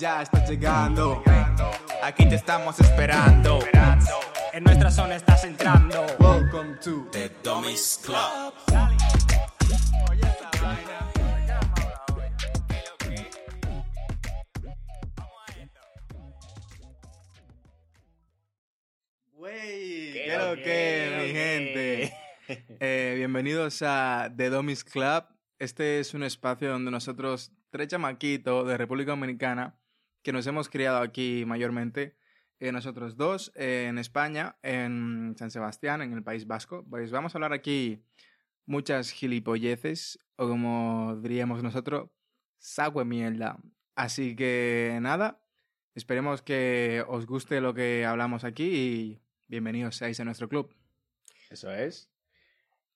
Ya estás llegando, aquí te estamos esperando. En nuestra zona estás entrando. Welcome to The Dummies Club. Wey, ¿Qué ¿qué lo que, mi gente? Eh, bienvenidos a The Dummies Club. Este es un espacio donde nosotros, tres chamaquitos de República Dominicana, que nos hemos criado aquí mayormente, eh, nosotros dos, eh, en España, en San Sebastián, en el País Vasco, pues vamos a hablar aquí muchas gilipolleces, o como diríamos nosotros, sagüe mierda. Así que nada, esperemos que os guste lo que hablamos aquí y bienvenidos seáis a nuestro club. Eso es.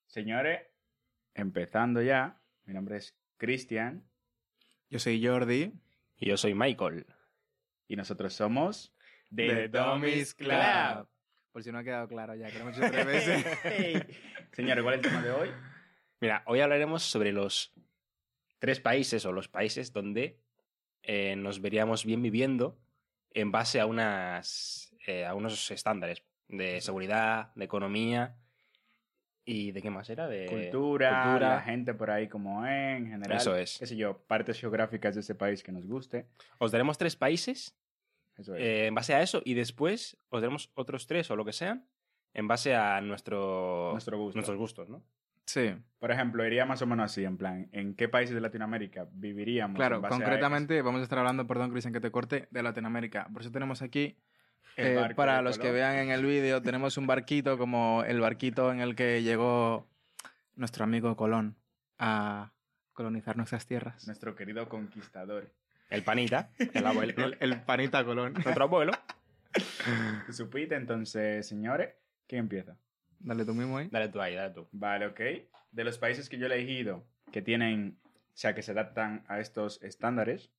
Señores, empezando ya. Mi nombre es Cristian Yo soy Jordi. Y yo soy Michael. y nosotros somos The Dummies Club. Por si no ha quedado claro ya, que lo hemos dicho tres veces. Señores, ¿cuál es el tema de hoy? Mira, hoy hablaremos sobre los tres países o los países donde eh, nos veríamos bien viviendo en base a, unas, eh, a unos estándares de seguridad, de economía y de qué más era, de Cultura, cultura. la gente por ahí como es, en general. Eso es. Qué sé yo, partes geográficas de ese país que nos guste. Os daremos tres países Eso es. eh, en base a eso y después os daremos otros tres o lo que sean en base a nuestro, Nuestro gusto. nuestros gustos, ¿no? Sí, Por ejemplo, iría más o menos así, en plan, ¿en qué países de Latinoamérica viviríamos? claro, en base a concretamente vamos a estar hablando, perdón Cristian que te corte, de Latinoamérica. Por eso tenemos aquí, eh, para los que vean en el vídeo, tenemos un barquito como el barquito en el que llegó nuestro amigo Colón a colonizar nuestras tierras. Nuestro querido conquistador. El panita, el abuelo, El, el panita Colón. nuestro abuelo. Supite, entonces, señores, ¿quién empieza? Dale tú mismo ahí. Dale tú ahí, dale tú. Vale, ok. De los países que yo he elegido que tienen, o sea, que se adaptan a estos estándares,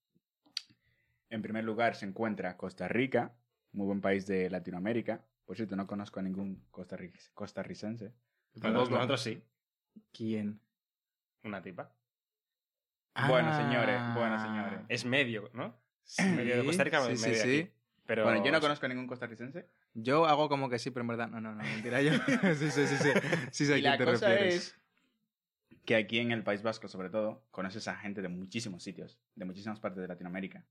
en primer lugar se encuentra Costa Rica, muy buen país de Latinoamérica. Por cierto, no conozco a ningún costarri- costarricense. Nosotros, nosotros sí. ¿Quién? Una tipa. Bueno, Ah. señores, bueno, señores. Es medio, ¿no? Sí, medio de Costa Rica, sí, medio sí, de sí. aquí. Pero... Bueno, yo no conozco a ningún costarricense. Yo hago como que sí, pero en verdad, no, no, no, mentira. Yo sí, sí, sí, sí, sí sé a quién la te cosa refieres. es que aquí en el País Vasco, sobre todo, conoces a gente de muchísimos sitios, de muchísimas partes de Latinoamérica.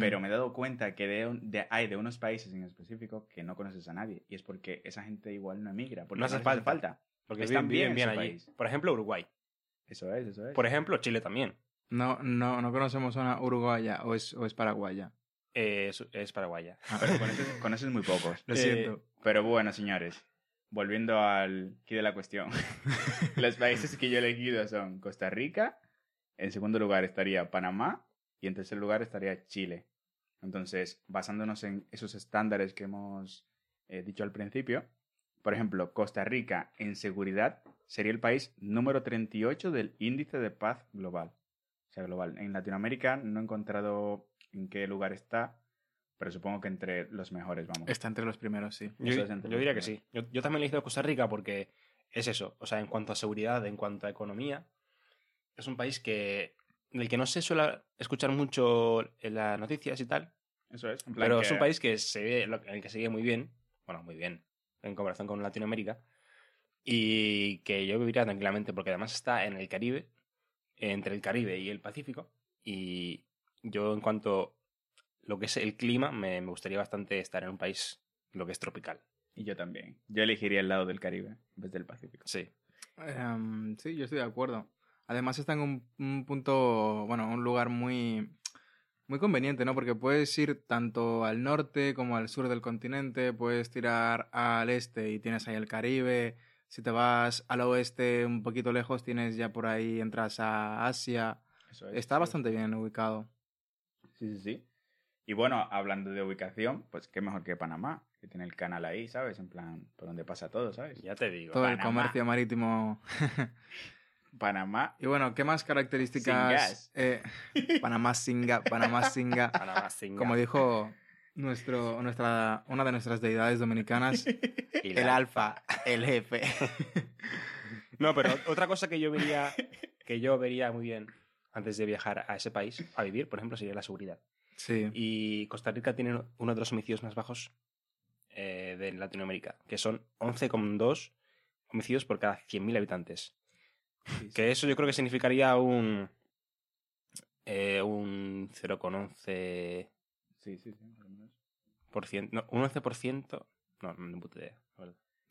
Pero me he dado cuenta que de, un- de- hay de unos países en específico que no conoces a nadie. Y es porque esa gente igual no emigra. Porque No hace falta. Porque Están bien bien, allí. país. Por ejemplo, Uruguay. Eso es, eso es. Por ejemplo, Chile también. No, no, no conocemos una uruguaya o es, o es paraguaya. Eh, es, es paraguaya. Pero conoces, conoces muy pocos. Lo Eh, siento. Pero bueno, señores, volviendo al quid de la cuestión. Los países que yo he elegido son Costa Rica, en segundo lugar estaría Panamá y en tercer lugar estaría Chile. Entonces, basándonos en esos estándares que hemos eh, dicho al principio, por ejemplo, Costa Rica en seguridad sería el país número 38 del índice de paz global. O sea, global. En Latinoamérica no he encontrado en qué lugar está, pero supongo que entre los mejores, vamos. Está entre los primeros, sí. Yo, diría que sí. Yo, yo también he elegido Costa Rica porque es eso. O sea, en cuanto a seguridad, en cuanto a economía, es un país que del que no se suele escuchar mucho en las noticias y tal, Eso es. en plan pero que- es un país que se ve, lo- en el que se vive muy bien, bueno, muy bien, en comparación con Latinoamérica, y que yo viviría tranquilamente porque además está en el Caribe, entre el Caribe y el Pacífico, y yo en cuanto a lo que es el clima, me, me gustaría bastante estar en un país lo que es tropical. Y yo también. Yo elegiría el lado del Caribe en vez del Pacífico. Sí. Em, sí, yo estoy de acuerdo. Además está en un, un punto, bueno, un lugar muy, muy conveniente, ¿no? Porque puedes ir tanto al norte como al sur del continente, puedes tirar al este y tienes ahí el Caribe. Si te vas al oeste un poquito lejos, tienes ya por ahí, entras a Asia. Eso es. Está bastante bien ubicado. Sí, sí, sí. Y bueno, hablando de ubicación, pues qué mejor que Panamá, que tiene el canal ahí, ¿sabes? En plan, por donde pasa todo, ¿sabes? Ya te digo. Todo el comercio marítimo. Panamá. y bueno, ¿qué más Sin características? gas. eh, Panamá singa, Panamá singa. Panamá, Singa. Como dijo nuestro, nuestra, una de nuestras deidades dominicanas, el alfa, el jefe. No, pero otra cosa que yo vería, que yo vería muy bien antes de viajar a ese país a vivir, por ejemplo, sería la seguridad. Sí. Y Costa Rica tiene uno de los homicidios más bajos eh, de Latinoamérica, que son 11,2 homicidios por cada 100.000 habitantes. Que eso yo creo que significaría un. eh, un 0,11%. Sí, sí, sí. más o menos. No, un 11%. No, no, no puta idea.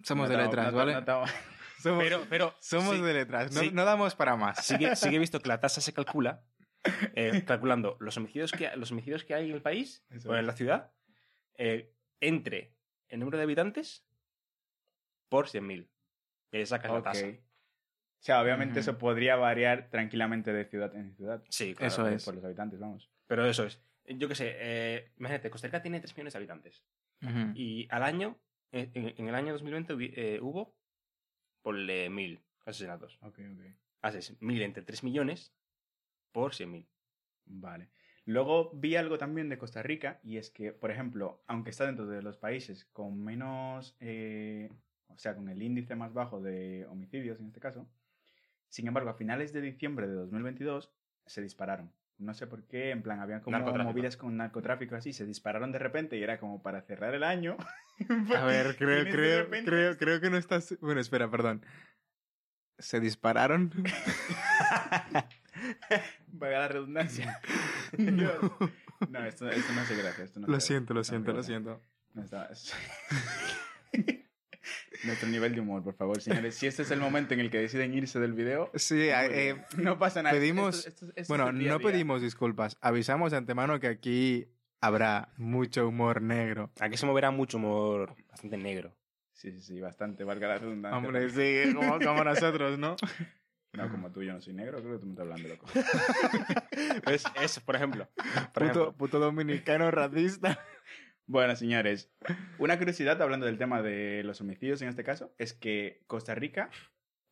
Somos No de letras, no ¿vale? Somos, Pero, pero. somos sí, de letras. No, sí. no damos para más. sí que, sí que he visto que la tasa se calcula eh, calculando los homicidios, que, los homicidios que hay en el país Eso o en es. la ciudad eh, entre el número de habitantes por 100.000. Y sacas la Ok. tasa. O sea, obviamente eso podría variar tranquilamente de ciudad en ciudad. Sí, claro. Eso es. Por los habitantes, vamos. Pero eso es. Yo qué sé, eh, imagínate, Costa Rica tiene 3 millones de habitantes. Y al año, en, en el año 2020 hubi- eh, hubo, ponle 1.000 asesinatos. Ok, ok. Haces 1.000 entre 3 millones por 100.000. Vale. Luego vi algo también de Costa Rica y es que, por ejemplo, aunque está dentro de los países con menos, eh, o sea, con el índice más bajo de homicidios en este caso, sin embargo, a finales de diciembre de 2022 se dispararon. No sé por qué, en plan, habían como movidas con narcotráfico así, se dispararon de repente y era como para cerrar el año. A ver, creo, creo, repente- creo, creo que no estás. Bueno, espera, perdón. ¿Se dispararon? Vaga la redundancia. No. No, esto, esto no hace gracia. Esto no Lo siento, lo no siento, hace lo gracia. siento. No está- es- Nuestro nivel de humor, por favor, señores. Si este es el momento en el que deciden irse del video, Sí, eh, no pasa nada. pedimos- Esto- esto- esto es bueno, no pedimos disculpas. Avisamos de antemano que aquí habrá mucho humor negro. Aquí se moverá mucho humor bastante negro. Sí, sí, sí, bastante, valga la redundancia. Hombre, sí, como, como nosotros, ¿no? No, como tú, yo no soy negro, creo que tú me estás hablando, loco. Es, es, por ejemplo. Por Puto, ejemplo. puto dominicano racista. Bueno, señores, una curiosidad hablando del tema de los homicidios en este caso es que Costa Rica.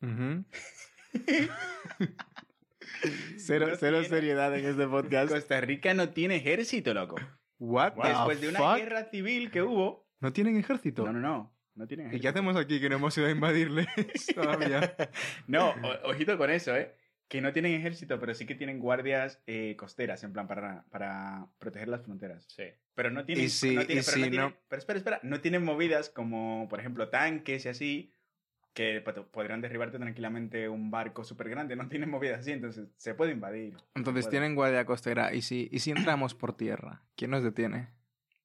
Cero, No cero tiene- seriedad en este podcast. Costa Rica no tiene ejército, loco. What the Después de una fuck? guerra civil que hubo. ¿No tienen ejército? No, no, no. No tienen ¿Y qué hacemos aquí que no hemos ido a invadirles todavía? No, o- ojito con eso, ¿eh? Que no tienen ejército, pero sí que tienen guardias eh, costeras, en plan, para, para proteger las fronteras. Sí. Pero no tienen... Si- no tienen- y pero, si no tienen- no- pero espera, espera. No tienen movidas como, por ejemplo, tanques y así, que podrían derribarte tranquilamente un barco súper grande. No tienen movidas así, entonces se puede invadir. Entonces Puede. tienen guardia costera. ¿Y si, ¿Y si entramos por tierra? ¿Quién nos detiene?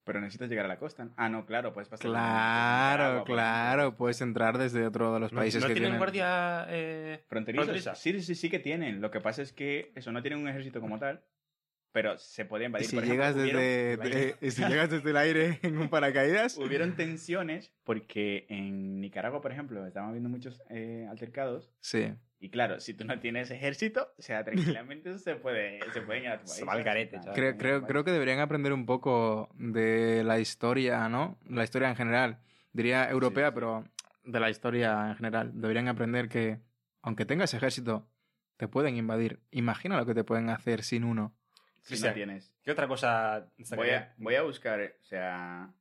Pero necesitas llegar a la costa. Ah, no, claro, puedes pasar... Claro, claro. Puedes entrar desde otro de los ¿No, países no que tienen tienen... guardia eh, fronteriza? Sí, sí, sí que tienen. Lo que pasa es que eso no tienen un ejército como tal, pero se podía ¿Y invadir. si, Por ejemplo, llegas hubieron- desde, de- si llegas desde el aire en un paracaídas? Hubieron tensiones porque en Nicaragua, por ejemplo, estaban habiendo muchos eh, altercados. Sí. Y claro, si tú no tienes ejército, o sea, tranquilamente se puede, se pueden ir a tu país. Se va al garete, chaval. Creo, creo, creo que deberían aprender un poco de la historia, ¿no? La historia en general. Diría europea, sí. pero de la historia en general. Deberían aprender que, aunque tengas ejército, te pueden invadir. Imagina lo que te pueden hacer sin uno. Si Cristian, no tienes. ¿Qué otra cosa Voy a, voy a buscar, o sea,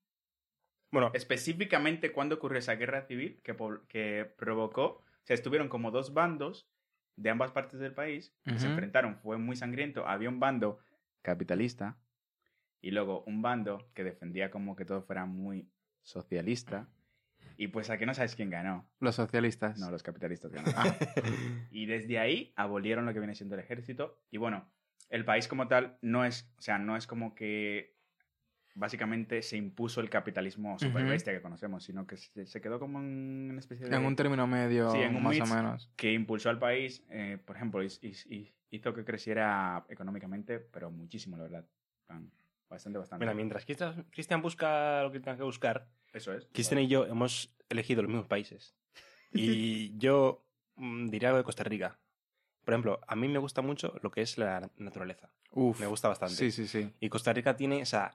Bueno, específicamente cuándo ocurrió esa guerra civil que, que provocó, o sea, estuvieron como dos bandos de ambas partes del país que se enfrentaron, fue muy sangriento, había un bando capitalista y luego un bando que defendía como que todo fuera muy socialista. Y pues a que no sabes quién ganó, Los socialistas. no, los capitalistas ganaron. y desde ahí abolieron lo que viene siendo el ejército. Y bueno, el país como tal no es, o sea, no es como que básicamente se impuso el capitalismo super Ujú. bestia que conocemos, sino que se, se quedó como en una especie de... En un término medio, Sí, en un más o menos. que impulsó al país, eh, por ejemplo, y- y- y- hizo que creciera económicamente, pero muchísimo, la verdad. Bastante, bastante. mira, mientras Cristian Cristian busca lo que tenga que buscar, Eso es. Cristian y yo hemos elegido los mismos países. Y yo mm, diría algo de Costa Rica. Por ejemplo, a mí me gusta mucho lo que es la naturaleza. Uf. Me gusta bastante. Sí, sí, sí. Y Costa Rica tiene, o sea,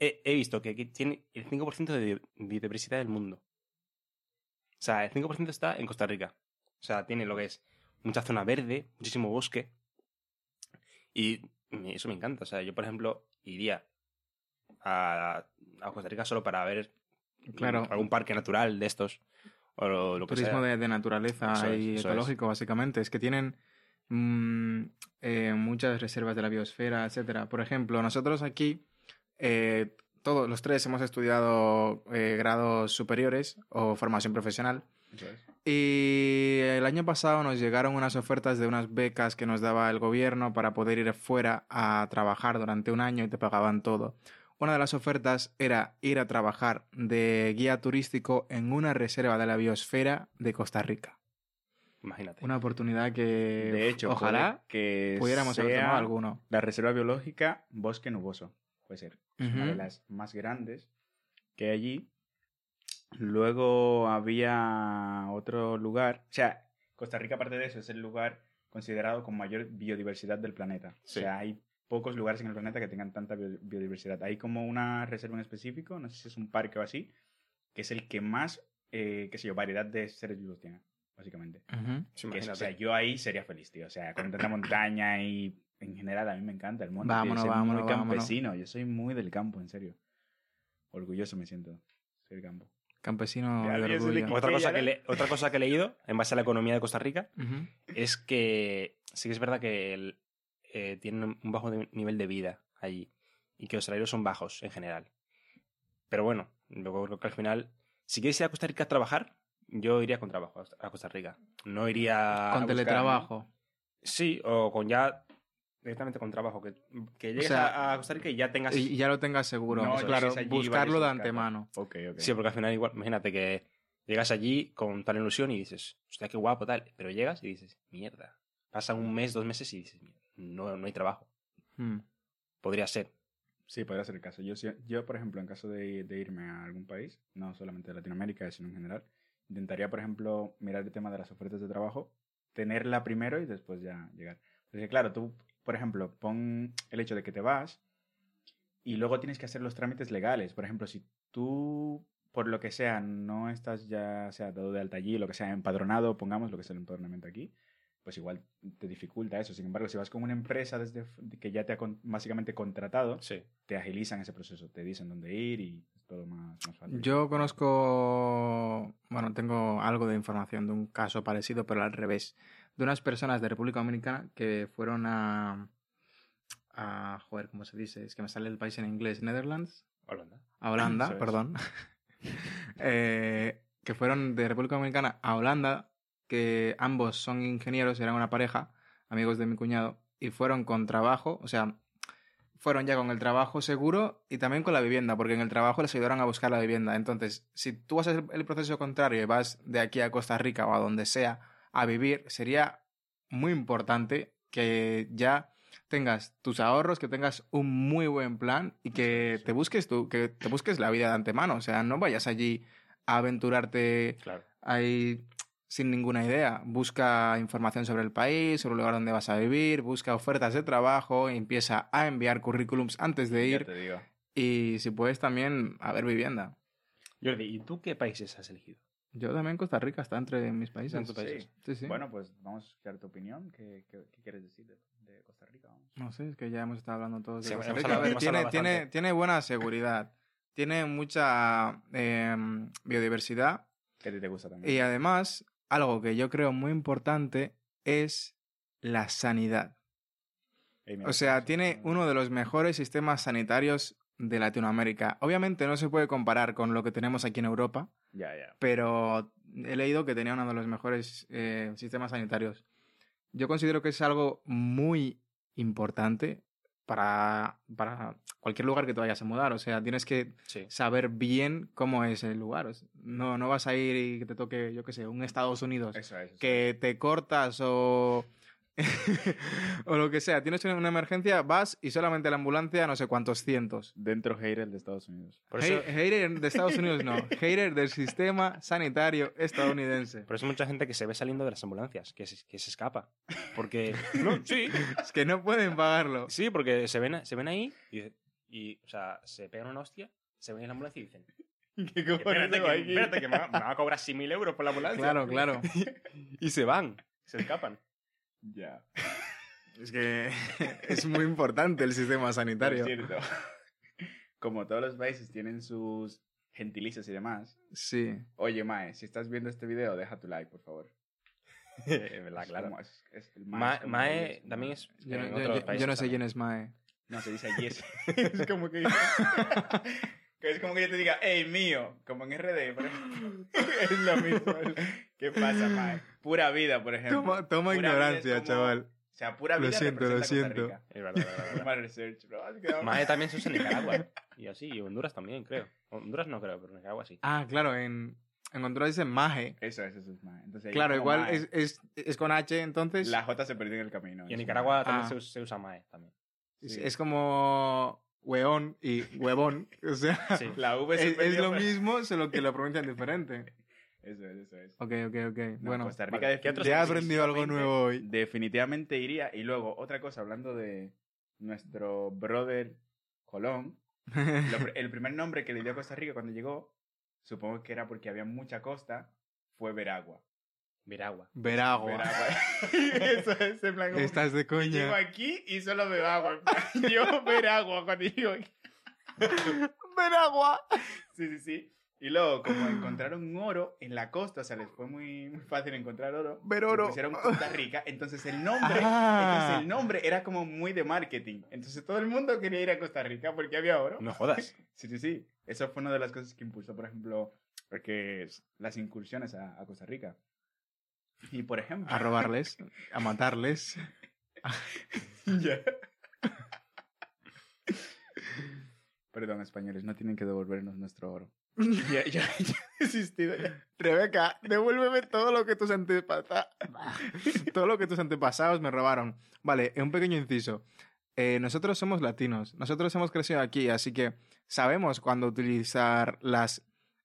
he, he visto que aquí tiene el 5% de biodiversidad del mundo. O sea, el 5% está en Costa Rica. O sea, tiene lo que es mucha zona verde, muchísimo bosque. Y eso me encanta. O sea, yo, por ejemplo, iría a, a Costa Rica solo para ver Claro. algún parque natural de estos. O lo, lo que Turismo sea. de, de naturaleza Eso y ecológico, básicamente. Es que tienen mm, eh, muchas reservas de la biosfera, etcétera. Por ejemplo, nosotros aquí eh, todos los tres hemos estudiado eh, grados superiores o formación profesional. Y el año pasado nos llegaron unas ofertas de unas becas que nos daba el gobierno para poder ir fuera a trabajar durante un año y te pagaban todo. Una de las ofertas era ir a trabajar de guía turístico en una reserva de la biosfera de Costa Rica. Imagínate. Una oportunidad que De hecho, ojalá que pudiéramos haber tomado alguno. La reserva biológica Bosque Nuboso. Puede ser. Es una de las más grandes que hay allí. Luego había otro lugar. O sea, Costa Rica, aparte de eso, es el lugar considerado con mayor biodiversidad del planeta. Sí. O sea, hay pocos lugares en el planeta que tengan tanta bio- biodiversidad. Hay como una reserva en específico, no sé si es un parque o así, que es el que más, eh, qué sé yo, variedad de seres vivos tiene, básicamente. Sí, Que es- o sea, yo ahí sería feliz, tío. O sea, con tanta montaña y en general a mí me encanta el monte. tío. Vámonos, Yo soy vámonos, muy vámonos. campesino. Yo soy muy del campo, en serio. Orgulloso me siento. Soy del campo. Campesino de orgullo. Otra cosa, que otra cosa que he leído en base a la economía de Costa Rica es que sí que es verdad que el- eh, tienen un bajo de- nivel de vida allí y que los salarios son bajos en general. Pero bueno, yo creo que al final, si quieres ir a Costa Rica a trabajar, yo iría con trabajo a Costa Rica. No iría... Con buscar, teletrabajo. Sí, o con ya directamente con trabajo. Que, que llegues sea, a, a Costa Rica y ya tengas... Y y ya lo tengas seguro. No, claro, allí buscarlo de antemano. Ok, ok. Sí, porque al final igual, imagínate que llegas allí con tal ilusión y dices, hostia, qué guapo, tal. Pero llegas y dices, mierda. Pasa un mes, dos meses y dices, no, no hay trabajo. Hmm. Podría ser. Sí, podría ser el caso. Yo, yo por ejemplo, en caso de, de irme a algún país, no solamente de Latinoamérica, sino en general, intentaría, por ejemplo, mirar el tema de las ofertas de trabajo, tenerla primero y después ya llegar. Porque claro, tú, por ejemplo, pon el hecho de que te vas y luego tienes que hacer los trámites legales. Por ejemplo, si tú, por lo que sea, no estás ya, o sea, dado de alta allí, lo que sea, empadronado, pongamos lo que es el empadronamiento aquí, pues igual te dificulta eso. Sin embargo, si vas con una empresa desde que ya te ha con- básicamente contratado, Sí. te agilizan ese proceso, te dicen dónde ir y todo más, más fácil. Yo conozco, bueno, tengo algo de información de un caso parecido, pero al revés, de unas personas de República Dominicana que fueron a, a, joder, ¿cómo se dice? Es que me sale el país en inglés, Netherlands, Holanda. a Holanda, perdón, Eh, que fueron de República Dominicana a Holanda, que ambos son ingenieros, eran una pareja, amigos de mi cuñado, y fueron con trabajo, o sea, fueron ya con el trabajo seguro y también con la vivienda, porque en el trabajo les ayudaron a buscar la vivienda. Entonces, si tú vas a hacer el proceso contrario y vas de aquí a Costa Rica o a donde sea a vivir, sería muy importante que ya tengas tus ahorros, que tengas un muy buen plan y que te busques tú, que te busques la vida de antemano. O sea, no vayas allí a aventurarte Claro. ahí sin ninguna idea. Busca información sobre el país, sobre el lugar donde vas a vivir, busca ofertas de trabajo, empieza a enviar currículums antes de Ya ir te digo. y si puedes también a ver vivienda. Jordi, ¿y tú qué países has elegido? Yo también Costa Rica está entre mis países. Entre tus países. Sí, sí. Bueno, pues vamos a escuchar tu opinión. ¿Qué, qué, qué quieres decir de, de Costa Rica? Vamos. No sé, es que ya hemos estado hablando todos de Sí, Costa Rica. hablado- A ver, hemos tiene, tiene, tiene buena seguridad, tiene mucha em, biodiversidad ¿Qué a ti te gusta también? y además, algo que yo creo muy importante es la sanidad. O sea, tiene no- uno de los mejores sistemas sanitarios de Latinoamérica. Obviamente no se puede comparar con lo que tenemos aquí en Europa, pero he leído que tenía uno de los mejores eh, sistemas sanitarios. Yo considero que es algo muy importante para, para cualquier lugar que te vayas a mudar. O sea, tienes que Sí. saber bien cómo es el lugar. O sea, No, no vas a ir y que te toque, yo qué sé, un Estados Unidos Eso es. eso que te cortas o... o lo que sea. Tienes una emergencia, vas y solamente la ambulancia no sé cuántos cientos. Dentro hater de Estados Unidos. Por eso, Hater de Estados Unidos no, hater del sistema sanitario estadounidense. por eso hay mucha gente que se ve saliendo de las ambulancias, que se, que se escapa. Porque. No, sí. Es que no pueden pagarlo. Sí, porque se ven, se ven ahí y, y, o sea, se pegan una hostia, se ven en la ambulancia y dicen: ¿Qué Espérate, que, espérate, que me, va, me va a cobrar 6.000 euros por la ambulancia. Claro, claro. Y se van, se escapan. Ya. Es que es muy importante el sistema sanitario. cierto, como todos los países tienen sus gentilicios y demás, Sí. oye, Mae, si estás viendo este video, deja tu like, por favor. Es verdad, Es claro. es- es- el Ma- es como Mae es, también es. Yo, yo- yo- yo no sé también. quién es Mae. No, se dice yes. es como que... que es como que yo te diga, hey, mío, como en RD, por ejemplo. es lo mismo. ¿Qué pasa, mae? Pura vida, por ejemplo. Toma, ignorancia, como- chaval. O sea, pura Lo vida siento, lo representa Costa siento. Es verdad, research, bro. Mae también se usa en Nicaragua. Y así, y Honduras también, creo. Honduras no creo, pero Nicaragua sí. Ah, claro, en, en Honduras dicen maje. Eso es, eso es mae. Entonces, Claro, igual es, es, es con H, entonces La J se perdió en el camino. Y en eso, Nicaragua también Ah. se, us- se usa mae también. es como hueón y huevón. O sea, Sí. La V es, lo mismo, solo que lo pronuncian diferente. Eso es, eso es. Ok, ok, ok. No, bueno, Costa Rica vale. ¿Qué otros ya he países? aprendido algo nuevo hoy. Definitivamente iría. Y luego, otra cosa, hablando de nuestro brother Colón. lo el primer nombre que le dio a Costa Rica cuando llegó, supongo que era porque había mucha costa, fue Veragua. Veragua. Veragua. Veragua. Eso es, en plan, como, Estás de Llego coña. aquí y solo bebo agua. Yo Veragua cuando llego aquí. Veragua. Sí, sí, sí. Y luego, como encontraron oro en la costa, o sea, les fue muy, muy fácil encontrar oro. Ver oro. pusieron Costa Rica, entonces el nombre, Ah. entonces el nombre era como muy de marketing. Entonces todo el mundo quería ir a Costa Rica porque había oro. No jodas. Sí, sí, sí. Eso fue una de las cosas que impulsó, por ejemplo, porque las incursiones a, a Costa Rica. Y por ejemplo, A robarles, a matarles. Ya. Perdón, españoles, no tienen que devolvernos nuestro oro. ya, ya, ya he existido ya. Rebeca, devuélveme todo lo que tus antepasados. todo lo que tus antepasados me robaron. Vale, un pequeño inciso. Eh, nosotros somos latinos. Nosotros hemos crecido aquí, así que sabemos cuándo utilizar las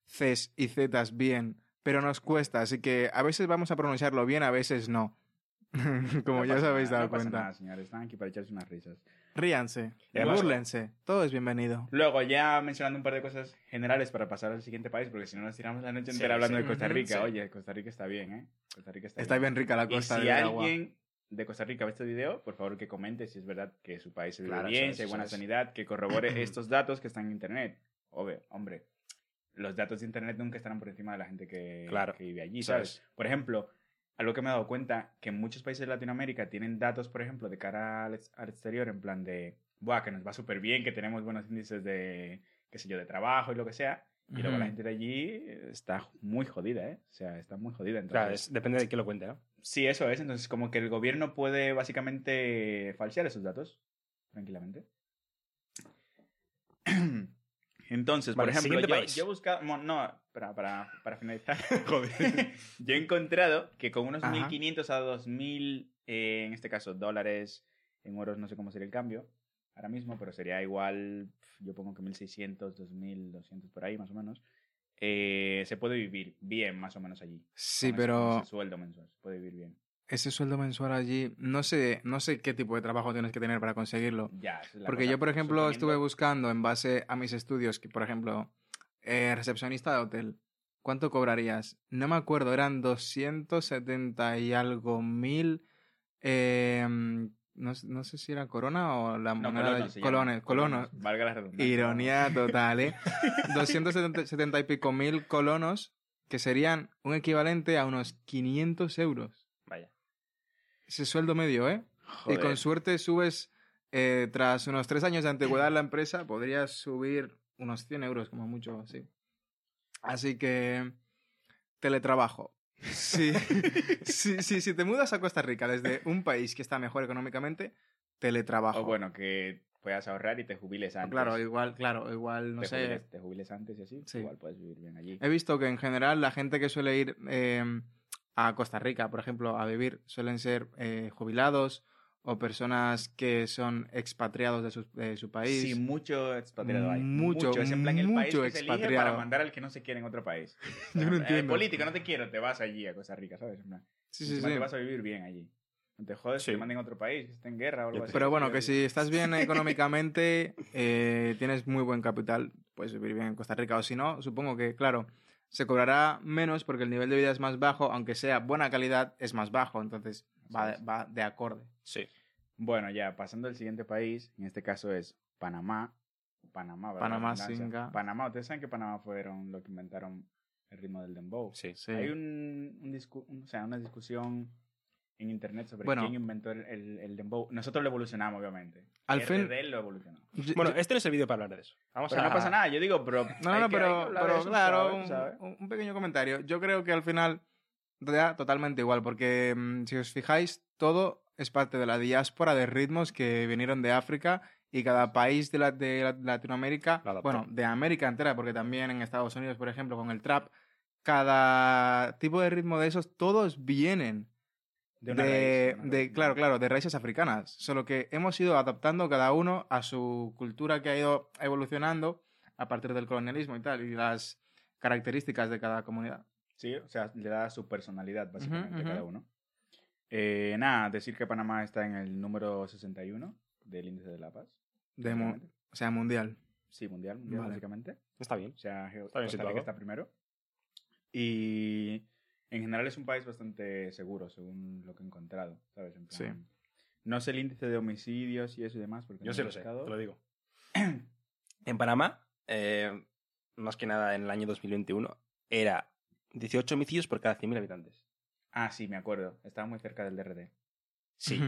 Cs y Zs bien, pero nos cuesta, así que a veces vamos a pronunciarlo bien, a veces no. Como No ya os pasa habéis dado no pasa cuenta. nada, señores, están aquí para echarse unas risas. Ríanse, Y además- búrlense, todo es bienvenido. Luego, ya mencionando un par de cosas generales para pasar al siguiente país, porque si no nos tiramos la noche Sí, entera hablando sí. de Costa Rica. sí. Oye, Costa Rica está bien, ¿eh? Costa Rica está, Está bien rica la Y costa si de Veragua. alguien de Costa Rica ve este video, por favor que comente si es verdad que su país vive Claro, bien, es, si hay buena es. sanidad, que corrobore estos datos que están en internet. Obvio, hombre, los datos de internet nunca estarán por encima de la gente que, Claro, que vive allí, ¿sabes? es. Por ejemplo, algo que me he dado cuenta, que muchos países de Latinoamérica tienen datos, por ejemplo, de cara al, ex- al exterior, en plan de, buah, que nos va súper bien, que tenemos buenos índices de, qué sé yo, de trabajo y lo que sea. Y luego la gente de allí está muy jodida, ¿eh? O sea, está muy jodida. Entonces, Claro, es- depende de quién lo cuente, ¿no? Sí, eso es. Entonces, como que el gobierno puede básicamente falsear esos datos tranquilamente. Entonces, por Vale, ejemplo, siguiente yo, yo he buscado. mo- No, para, para, para finalizar. Joder. yo he encontrado que con unos Ajá. 1.500 a 2.000, eh, en este caso, dólares, en euros, no sé cómo sería el cambio ahora mismo, pero sería igual. Yo pongo que 1.600, 2.200 por ahí, más o menos. eh, se puede vivir bien, más o menos allí. Sí, pero ese sueldo mensual, se puede vivir bien. Ese sueldo mensual allí, no sé, no sé qué tipo de trabajo tienes que tener para conseguirlo. Ya, es Porque yo, por ejemplo, estuve buscando en base a mis estudios, que por ejemplo, eh, recepcionista de hotel, ¿cuánto cobrarías? No me acuerdo, eran 270 y algo mil. eh, no, no sé si era corona o la No, moneda de colones, colonos. Valga la redundancia. Ironía total, ¿eh? 270 y pico mil colonos, que serían un equivalente a unos 500 euros. Ese sueldo medio, ¿eh? Y con suerte subes, eh, tras unos tres años de antigüedad en la empresa, podrías subir unos 100 euros como mucho, así. Así que, teletrabajo. Sí. sí, sí, si te mudas a Costa Rica desde un país que está mejor económicamente, teletrabajo. O bueno, que puedas ahorrar y te jubiles antes. Claro, igual, claro, igual, no te, sé. jubiles, te jubiles antes y así. Sí. Igual puedes vivir bien allí. He visto que en general la gente que suele ir eh, a Costa Rica, por ejemplo, a vivir, suelen ser eh, jubilados o personas que son expatriados de su, de su país. Sí, mucho expatriado hay. Mucho, Es en plan el país mucho que se elige para mandar al que no se quiere en otro país. Yo no Eh, entiendo. político, no te quiero, te vas allí a Costa Rica, ¿sabes? En plan, Sí, sí, sí. Te vas a vivir bien allí. No te jodes Sí. que te manden a otro país, que esté en guerra o algo así. Pero bueno, que si estás bien económicamente, eh, tienes muy buen capital, puedes vivir bien en Costa Rica. O si no, supongo que, claro, se cobrará menos porque el nivel de vida es más bajo, aunque sea buena calidad, es más bajo. Entonces va, es. va de acorde. Sí. Bueno, ya, pasando al siguiente país, en este caso es Panamá. Panamá, ¿verdad? Panamá, singa. Panamá, ustedes saben que Panamá fueron los que inventaron el ritmo del dembow. Sí. Sí. Hay un, un discu- un- o sea, una discusión en internet sobre Bueno. quién inventó el, el, el dembow. Nosotros lo evolucionamos, obviamente. Al fin- lo evolucionó. Bueno, este no es el vídeo para hablar de eso. Vamos Pero a... no pasa nada, yo digo, pero. No, no, pero, pero eso, claro, ¿sabes? un, ¿sabes? un- pequeño comentario. Yo creo que al final da totalmente igual, porque mm, si os fijáis, todo es parte de la diáspora de ritmos que vinieron de África y cada país de, la- de la- Latinoamérica, adaptó. bueno, de América entera, porque también en Estados Unidos, por ejemplo, con el trap, cada tipo de ritmo de esos, todos vienen De una de, raíz, una de- raíz. claro, claro, de raíces africanas. Solo que hemos ido adaptando cada uno a su cultura que ha ido evolucionando a partir del colonialismo y tal, y las características de cada comunidad. Sí, o sea, le da su personalidad, básicamente, a cada uno. Eh, nada, decir que Panamá está en el número 61 del índice de la paz. De o sea, mundial. Sí, mundial, mundial, Vale. básicamente. Está bien. O sea, Geo- Está bien Costa situado. Rica está primero. Y en general es un país bastante seguro, según lo que he encontrado, ¿sabes? En Sí. plan, No sé el índice de homicidios y eso y demás, porque Yo no sí lo sé, buscado. te lo digo. en Panamá, eh, más que nada en el año 2021, era 18 homicidios por cada 100.000 habitantes. Ah, sí, me acuerdo. Estaba muy cerca del DRD. Sí.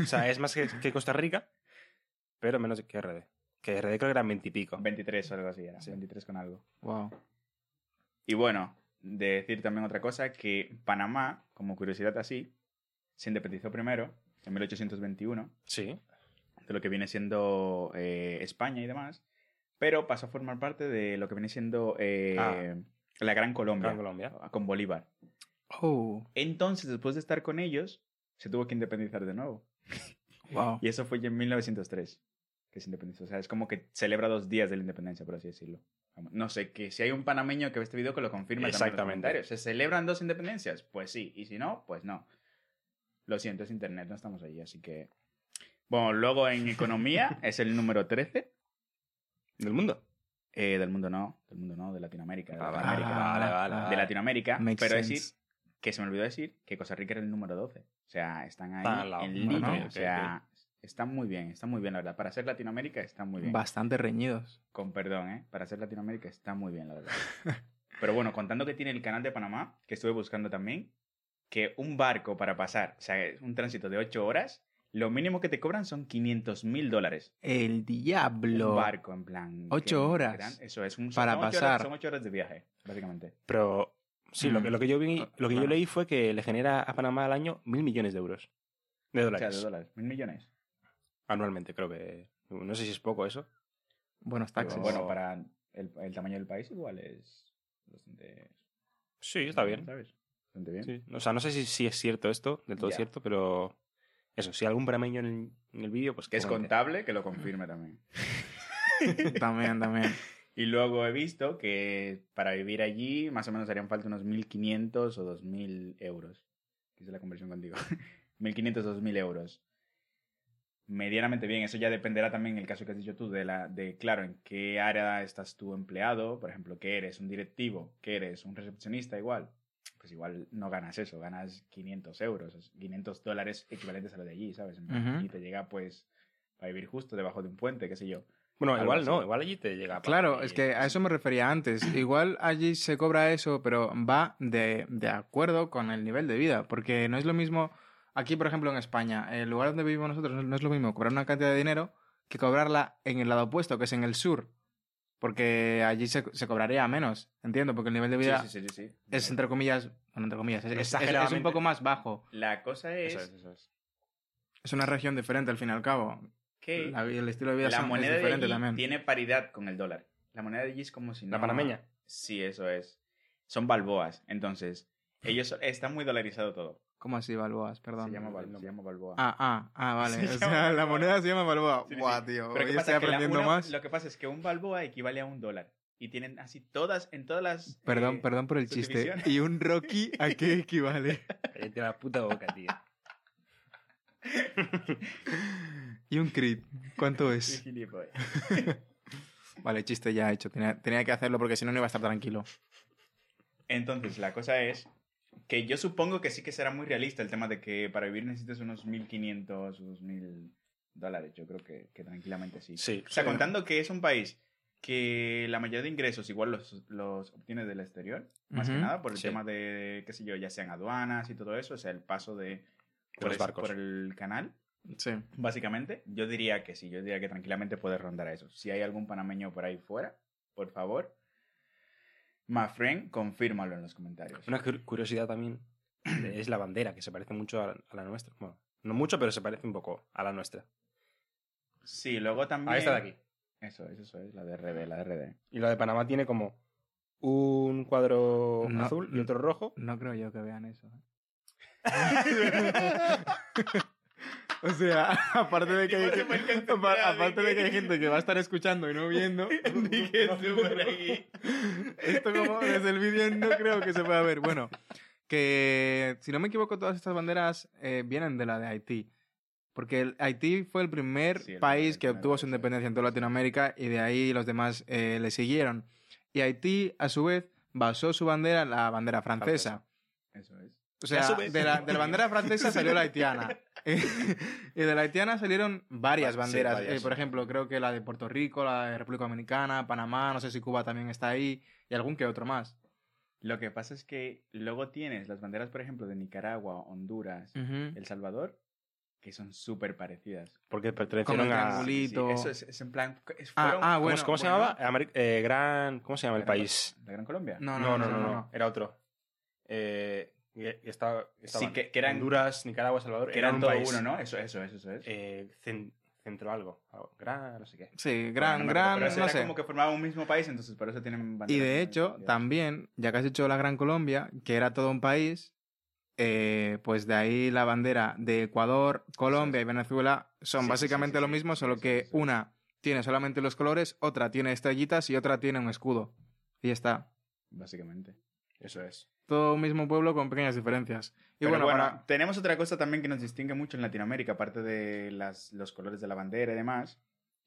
O sea, es más que, que Costa Rica, pero menos que RD. Que RD creo que eran 20 y pico. 23 o algo así era. Sí. 23 con algo. Wow. Y bueno, de decir también otra cosa, que Panamá, como curiosidad así, se independizó primero, en 1821, Sí. de lo que viene siendo eh, España y demás, pero pasó a formar parte de lo que viene siendo eh, Ah. la Gran Colombia, Gran Colombia. con Bolívar. Oh, Entonces, después de estar con ellos, se tuvo que independizar de nuevo. wow. Y eso fue ya en 1903 que se independizó. O sea, es como que celebra dos días de la independencia, por así decirlo. No sé, que si hay un panameño que ve este video que lo confirme también en los Exactamente. ¿Se celebran dos independencias? Pues sí. Y si no, pues no. Lo siento, es internet, no estamos allí, así que... Bueno, luego en economía es el número 13. ¿Del mundo? Eh, del mundo no, del mundo no, de Latinoamérica. De Ah, vale, Latinoamérica. vale, vale, Ah, vale. de Latinoamérica. Pero decir que se me olvidó decir que Costa Rica era el número 12. O sea, están ahí lado. en línea. o sea, está muy bien, está muy bien, la verdad. Para ser Latinoamérica está muy bien. Bastante reñidos. Con perdón, ¿eh? Para ser Latinoamérica está muy bien, la verdad. Pero bueno, contando que tiene el canal de Panamá, que estuve buscando también, que un barco para pasar, o sea, un tránsito de 8 horas, lo mínimo que te cobran son 500 mil dólares. El diablo. Un barco, en plan. Ocho que- horas gran- Eso es un para son ocho horas- pasar. son 8 horas de viaje, básicamente. Pero sí, lo, Mm. que, lo que yo vi, lo que yo leí fue que le genera a Panamá al año mil millones de euros. De O sea, dólares. de dólares, mil millones. Anualmente, creo que. No sé si es poco eso. Buenos Pero taxes. bueno, para el, el tamaño del país igual es bastante... Sí, está bien. ¿Sabes? Bastante bien. Sí. O sea, no sé si, si es cierto esto, del todo Ya. cierto, pero. Eso, si algún panameño en el, en el vídeo, pues. Que es contable, que lo confirme también. También, también. Y luego he visto que para vivir allí más o menos harían falta unos 1.500 o 2.000 euros. Hice la conversión contigo. 1.500 o 2.000 euros. Medianamente bien. Eso ya dependerá también, en el caso que has dicho tú, de, la, de claro, en qué área estás tú empleado. Por ejemplo, que eres un directivo, que eres un recepcionista igual. Pues igual no ganas eso, ganas 500 euros, 500 dólares equivalentes a lo de allí, ¿sabes? Plan, Ujú. Y te llega pues para vivir justo debajo de un puente, qué sé yo. Bueno, Algo igual así. no, igual allí te llega. Claro, es que a eso me refería antes. Igual allí se cobra eso, pero va de, de acuerdo con el nivel de vida. Porque no es lo mismo, aquí por ejemplo en España, el lugar donde vivimos nosotros no- es lo mismo cobrar una cantidad de dinero que cobrarla en el lado opuesto, que es en el sur. Porque allí se, se cobraría menos, entiendo, porque el nivel de vida Sí, sí, sí, sí, sí. es entre comillas, bueno, entre comillas, es, es- es- un poco más bajo. La cosa es, Eso es, eso es. Es una región diferente al fin y al cabo. que La vi- el estilo de vida la son- es moneda de diferente allí también. tiene paridad con el dólar. La moneda de allí es como si no... La panameña. Sí, eso es. Son balboas. Entonces, ellos está muy dolarizado todo. ¿Cómo así, Balboas? Perdón. Se llama, bal- se llama balboa. Ah, ah, ah, vale. Se o llama sea, la Balboa. moneda se llama Balboa. Sí, sí, Buah, sí. tío. Pero Hoy ¿qué estoy pasa? Que la- aprendiendo una- más. Lo que pasa es que un balboa equivale a un dólar. Y tienen así todas, en todas las... Perdón, eh, perdón por el chiste. ¿Y un Rocky a qué equivale? Cállate la puta boca, tío. ¿Y un crit? ¿Cuánto es? Vale, chiste ya hecho. Tenía, tenía que hacerlo porque si no, no iba a estar tranquilo. Entonces, la cosa es que yo supongo que sí que será muy realista el tema de que para vivir necesites unos 1.500 o 2.000 dólares. Yo creo que, que tranquilamente sí. Sí. O sea, contando que es un país que la mayoría de ingresos igual los, los obtiene del exterior, más que nada por el Sí. tema de, qué sé yo, ya sean aduanas y todo eso, o sea, el paso de por, los ese- barcos. por el canal, Sí. básicamente, yo diría que sí, yo diría que tranquilamente puedes rondar a eso. Si hay algún panameño por ahí fuera, por favor, my friend, confírmalo en los comentarios. Una cur- curiosidad también es la bandera, que se parece mucho a la, nuestra. Bueno, no mucho, pero se parece un poco a la nuestra. Sí, luego también... A esta de aquí. Eso es, eso es, la de RD, la de RD. Y la de Panamá tiene como un cuadro No. azul y otro rojo. No creo yo que vean eso. ¿eh? o sea, aparte de que hay, aparte de que hay gente que va a estar escuchando y no viendo, Dije esto como desde el vídeo no creo que se pueda ver. Bueno, que si no me equivoco, todas estas banderas eh, vienen de la de Haití. Porque el- Haití fue el primer Sí, el país que obtuvo su independencia en toda Latinoamérica y de ahí los demás eh, le siguieron. Y Haití, a su vez, basó su bandera en la bandera francesa. Eso es. O sea, de la, de la bandera francesa salió la haitiana. y de la haitiana salieron varias Sí, banderas. varias. Eh, por ejemplo, creo que la de Puerto Rico, la de República Dominicana, Panamá, no sé si Cuba también está ahí, y algún que otro más. Lo que pasa es que luego tienes las banderas, por ejemplo, de Nicaragua, Honduras, Ujú. El Salvador, que son súper parecidas. Porque el a. triangulito. Sí, eso es, es en plan... es- Ah, fueron- ah, ¿Cómo, bueno. cómo se bueno. llamaba? Ameri- eh, Gran. ¿Cómo se llama el ¿La Gran- país? ¿La Gran Colombia? No, No, no, no, no. Era otro. Eh, que estaba, estaban que- que eran- Honduras, Nicaragua, Salvador. Que eran un todo país. uno, ¿no? Eso, eso, eso, eso es. Eh, cen- centro algo. algo, Gran, no sé qué. Sí, Bueno, gran, no me acuerdo, gran, pero eso no era sé. como que formaban un mismo país, entonces por eso tienen. Y de hecho, parecidas. también, ya que has dicho la Gran Colombia, que era todo un país, eh, pues de ahí la bandera de Ecuador, Colombia y Venezuela son Sí, sí, básicamente sí, lo sí, mismo, sí, solo sí, que sí, sí. una tiene solamente los colores, otra tiene estrellitas y otra tiene un escudo. Y ya está. Básicamente. Eso es. Todo un mismo pueblo con pequeñas diferencias. Y Pero bueno, bueno, para- tenemos otra cosa también que nos distingue mucho en Latinoamérica, aparte de las, los colores de la bandera y demás,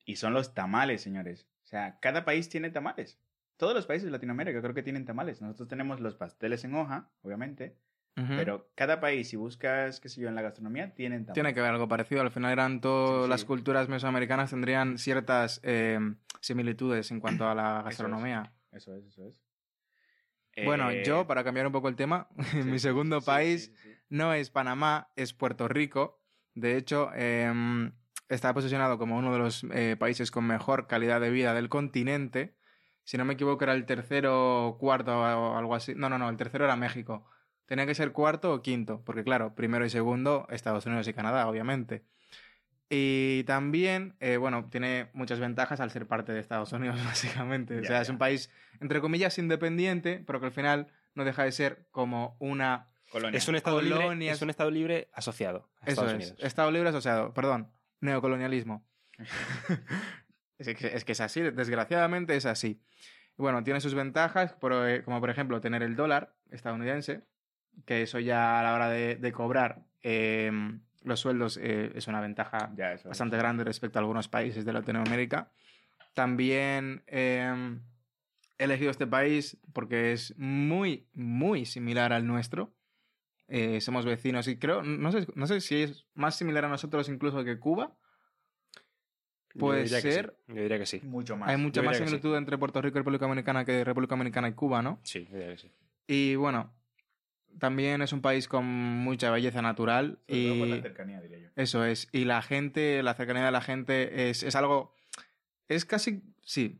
y son los tamales, señores. O sea, cada país tiene tamales. Todos los países de Latinoamérica creo que tienen tamales. Nosotros tenemos los pasteles en hoja, obviamente, pero cada país, si buscas, qué sé yo, en la gastronomía, tienen tamales. Tiene que ver algo parecido. Al final eran todas Sí, sí. las culturas mesoamericanas tendrían ciertas eh, similitudes en cuanto a la es. gastronomía. Eso es, eso es. Bueno, Eh, yo, para cambiar un poco el tema, sí, mi segundo sí, país sí, no es Panamá, es Puerto Rico. De hecho, em, está posicionado como uno de los eh, países con mejor calidad de vida del continente. Si no me equivoco, era el tercero o cuarto o algo así. No, no, no, el tercero era México. Tenía que ser cuarto o quinto, porque claro, primero y segundo, Estados Unidos y Canadá, obviamente. Y también, eh, bueno, tiene muchas ventajas al ser parte de Estados Unidos, básicamente. o Ya, sea, es un país, entre comillas, independiente, pero que al final no deja de ser como una Colonia. Es un, estado libre, es un estado libre asociado a Eso Estados es. Unidos. Estado libre asociado. Perdón. Neocolonialismo. es, que, es que es así. Desgraciadamente es así. Bueno, tiene sus ventajas, por- eh, como por ejemplo tener el dólar estadounidense, que eso ya a la hora de, de cobrar eh, los sueldos eh, es una ventaja Ya, es. bastante grande respecto a algunos países de Latinoamérica. También eh, he elegido este país porque es muy, muy similar al nuestro. Eh, somos vecinos y creo, no sé, no sé si es más similar a nosotros incluso que Cuba. Yo Puede diría que sí. ser. Yo diría que sí. Mucho más. Hay mucha Yo más que sí. similitud entre Puerto Rico y República Dominicana que República Dominicana y Cuba, ¿no? Sí, yo diría que sí. Y bueno, también es un país con mucha belleza natural Sobre todo por y la cercanía, diría yo. eso es. Y la gente, la cercanía de la gente es, es algo. Es casi. Sí.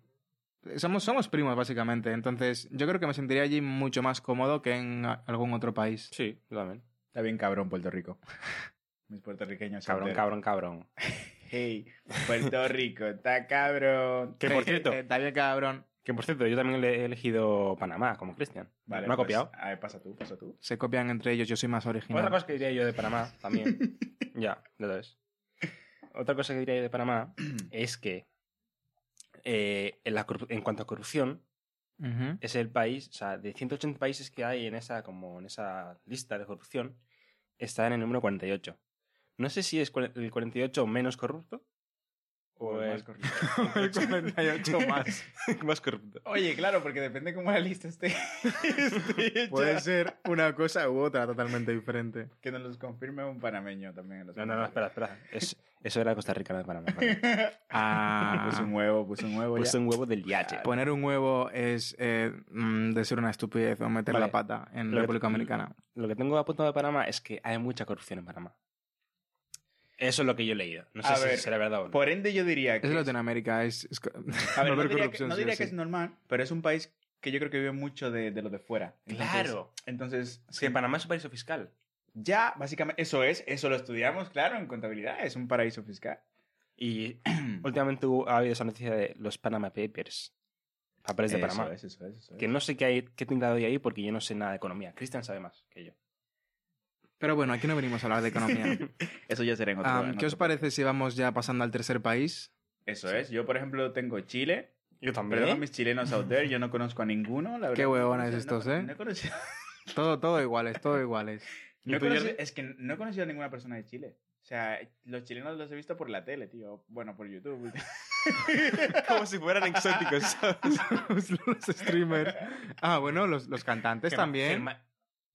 Somos, somos primos, básicamente. Entonces, yo creo que me sentiría allí mucho más cómodo que en algún otro país. Sí, también. Está bien cabrón Puerto Rico. Mis puertorriqueños. Cabrón, cabrón, cabrón. Hey, Puerto Rico, está cabrón. Que por cierto, eh, está bien, cabrón. Que por cierto, yo también le he elegido Panamá como Cristian. Vale, ¿No ha pues, copiado? a ver, pasa tú, pasa tú. Se copian entre ellos. Yo soy más original. Otra cosa que diría yo de Panamá también. ya, ya lo ves. Otra cosa que diría yo de Panamá es que eh, en, la en cuanto a corrupción, es el país, o sea, de 180 países que hay en esa, como en esa lista de corrupción, está en el número 48. No sé si es el 48 menos corrupto o el más corrupto. El 48 más. más corrupto. Oye, claro, porque depende cómo la lista esté. esté. Puede ser una cosa u otra totalmente diferente. Que nos los confirme un panameño también. En los No, no, no, espera, espera. Es- eso era Costa Rica, no de Panamá. Ah, Puse un huevo, puse un huevo. Ya. un huevo del yache. Poner un huevo es eh, mm, de ser una estupidez o meter Vale. la pata en República Dominicana. Lo que tengo apuntado de Panamá es que hay mucha corrupción en Panamá. Eso es lo que yo he leído. No sé A si ver, será verdad o no. Por ende, yo diría que. Es es- Latinoamérica, es... es A ver, no diría, que, no sí diría que sí. es normal, pero es un país que yo creo que vive mucho de, de lo de fuera. Entonces- Claro. Entonces, Es que Panamá es un paraíso fiscal. ya, básicamente, eso es, eso lo estudiamos, claro, en contabilidad, es un paraíso fiscal. Y últimamente hubo- ha habido esa noticia de los Panama Papers. Papeles de Eso Panamá. es, eso es, eso es. Que no sé qué, hay, qué tinglado hay ahí porque yo no sé nada de economía. Cristian sabe más que yo. Pero bueno, aquí no venimos a hablar de economía. Eso ya será en otro en ¿Qué os parece si vamos ya pasando al tercer país? Eso es. Yo, por ejemplo, tengo Chile. Yo Perdón a mis chilenos out there, yo no conozco a ninguno, la verdad. Qué huevones No, estos, no, ¿eh? No he conocido, Todo, todo iguales, todo iguales. no es que no he conocido a ninguna persona de Chile. O sea, los chilenos los he visto por la tele, tío. Bueno, por YouTube. Como si fueran exóticos, ¿sabes? los, los streamers. Ah, bueno, los, los cantantes Germán- también. Germán-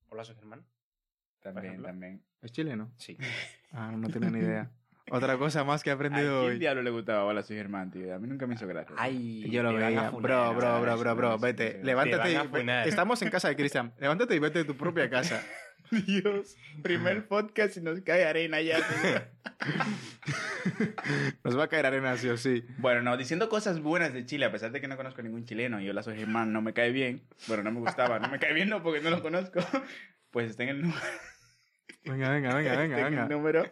Hola, soy Germán. También, también. ¿Es chileno? Sí. Ah, no tengo ni idea. Otra cosa más que he ¿A aprendido quién hoy. diablo le gustaba Hola, soy Germán, tío? A mí nunca me hizo gracia. Ay, Yo lo a veía. Bro, bro, bro, bro, bro, vete. Levántate. a y. Estamos en casa de Cristian. Levántate y vete de tu propia casa. Dios, primer podcast y nos cae arena ya. Nos va a caer arena sí o sí. bueno, no, diciendo cosas buenas de Chile, a pesar de que no conozco a ningún chileno y Hola, soy Germán, no me cae bien. Bueno, no me gustaba, no me cae bien no porque no lo conozco. Pues está en el número, Venga, venga, venga, venga, está en venga. el número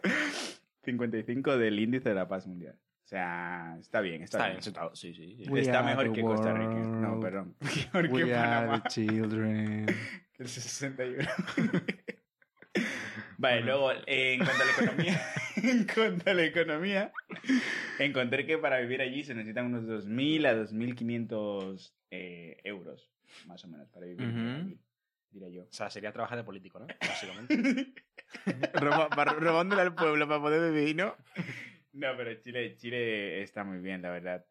55 del índice de la paz mundial. O sea, está bien, está, Está bien. bien sentado, sí, sí. sí. Está mejor que Costa Rica. No, perdón. Mejor que We Panamá. children. que el 61. Vale, luego, eh, en cuanto a la economía, en cuanto a la economía, encontré que para vivir allí se necesitan unos 2.000 a 2.500 eh, euros, más o menos, para vivir Ujú. allí, diría yo. O sea, sería trabajar de político, ¿no? Básicamente. Robándole al pueblo para poder vivir, ¿no? No, pero Chile, Chile está muy bien, la verdad.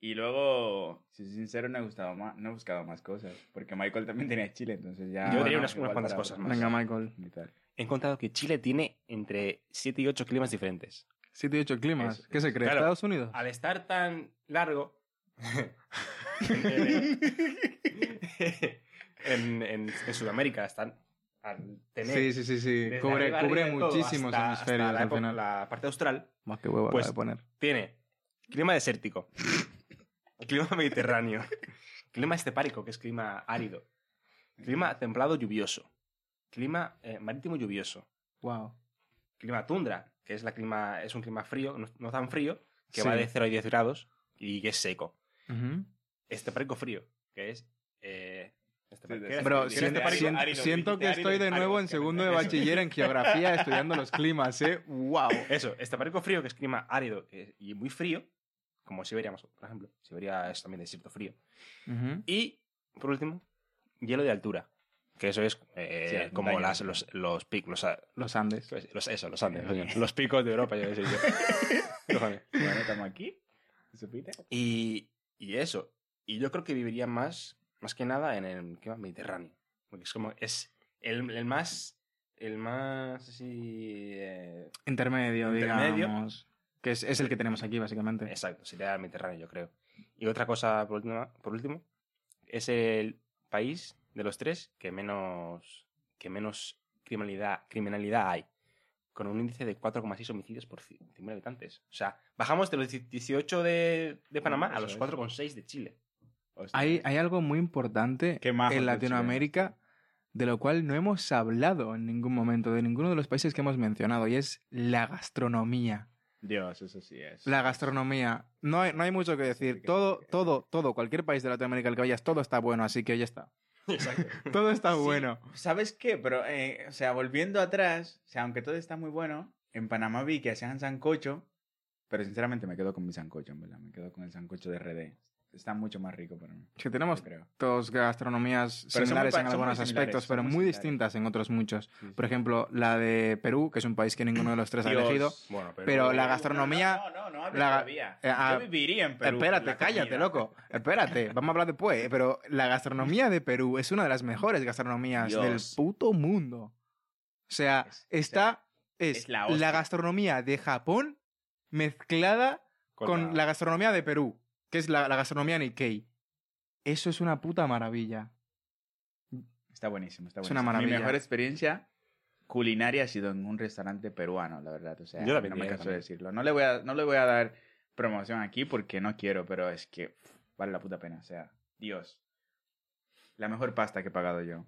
Y luego, si soy sincero, no he, gustado más, no he buscado más cosas, porque Michael también tenía Chile, entonces ya... Yo tenía bueno, unas- unas cuantas cosas más. Venga, Michael. y tal. He encontrado que Chile tiene entre 7 y 8 climas diferentes. 7 y 8 climas. Eso, ¿Qué se eso. cree? Claro. ¿Estados Unidos? Al estar tan largo... en, en, en Sudamérica están... Al tener Sí, sí, sí, sí. Cubre, arriba, cubre arriba muchísimos hasta- hemisferios hasta la, al época- final. la parte austral Más que huevo Pues- de poner. tiene clima desértico, clima mediterráneo, clima estepárico, que es clima árido, clima templado lluvioso, clima eh, marítimo lluvioso, Wow. clima tundra, que es, la clima, es un clima frío, no, no tan frío, que Sí. va de 0 a 10 grados y que es seco. Ujú. Estepárico frío, que es... Eh, estepárico- Sí, ¿qué era Bro, este- siento, estepárico? siento- árido, siento que estoy de árido, nuevo en segundo de eso. bachiller en geografía estudiando los climas, ¿eh? ¡Wow! Eso, estepárico frío, que es clima árido y muy frío, como Siberia, por ejemplo. Siberia es también desierto frío. Y, por último, hielo de altura. Que eso es eh, Sí, como las, los, los picos, los, Andes. los- eso, los Andes, los picos de Europa, yo qué sé yo. Cojones. Bueno, estamos aquí. ¿Supiste? y, y eso. Y yo creo que viviría más, más que nada en el clima mediterráneo. Porque es como, es el, el más, el más así... eh, Intermedio, Intermedio. digamos. Que es, es el que tenemos aquí, básicamente. Exacto, sería el Mediterráneo, yo creo. Y otra cosa, por último, por último, es el país de los tres que menos, que menos criminalidad, criminalidad hay, con un índice de 4,6 homicidios por 100.000 habitantes. O sea, bajamos de los 18 de, de Panamá a los es. 4,6 de Chile. Hay, hay algo muy importante en Latinoamérica de lo cual no hemos hablado en ningún momento de ninguno de los países que hemos mencionado y es la gastronomía. Dios, eso sí es. La gastronomía. No hay, no hay mucho que decir. Todo, todo, todo, cualquier país de Latinoamérica al que vayas, todo está bueno, así que ya está. Todo está bueno. ¿Sabes qué? Pero, eh, o sea, volviendo atrás, o sea, aunque todo está muy bueno, en Panamá vi que hacían sancocho, pero sinceramente me quedo con mi sancocho, en verdad. Me quedo con el sancocho de RD. Está mucho más rico para mí. Que tenemos dos gastronomías Pero similares en algunos aspectos, pero muy similares. distintas en otros muchos. Por ejemplo, la de Perú, que es un país que ninguno de los tres ha elegido. Bueno, Pero la No, gastronomía- No, no, no, no la- eh, ah, Yo viviría en Perú. Espérate, la cállate, loco. Espérate, vamos a hablar después. Pero la gastronomía de Perú es una de las mejores gastronomías Dios. del puto mundo. O sea, Es- está. Es, es la la, gastronomía de Japón mezclada con, la... gastronomía de Perú, que es la, la gastronomía Nikkei. Eso es una puta maravilla. Está buenísimo, está Es buenísimo. una maravilla. Mi mejor experiencia culinaria ha sido en un restaurante peruano, la verdad. O sea, Yo también no me canso de decirlo. No le, voy a, no le voy a dar promoción aquí porque no quiero, pero es que pff, vale la puta pena. O sea, Dios. La mejor pasta que he pagado yo.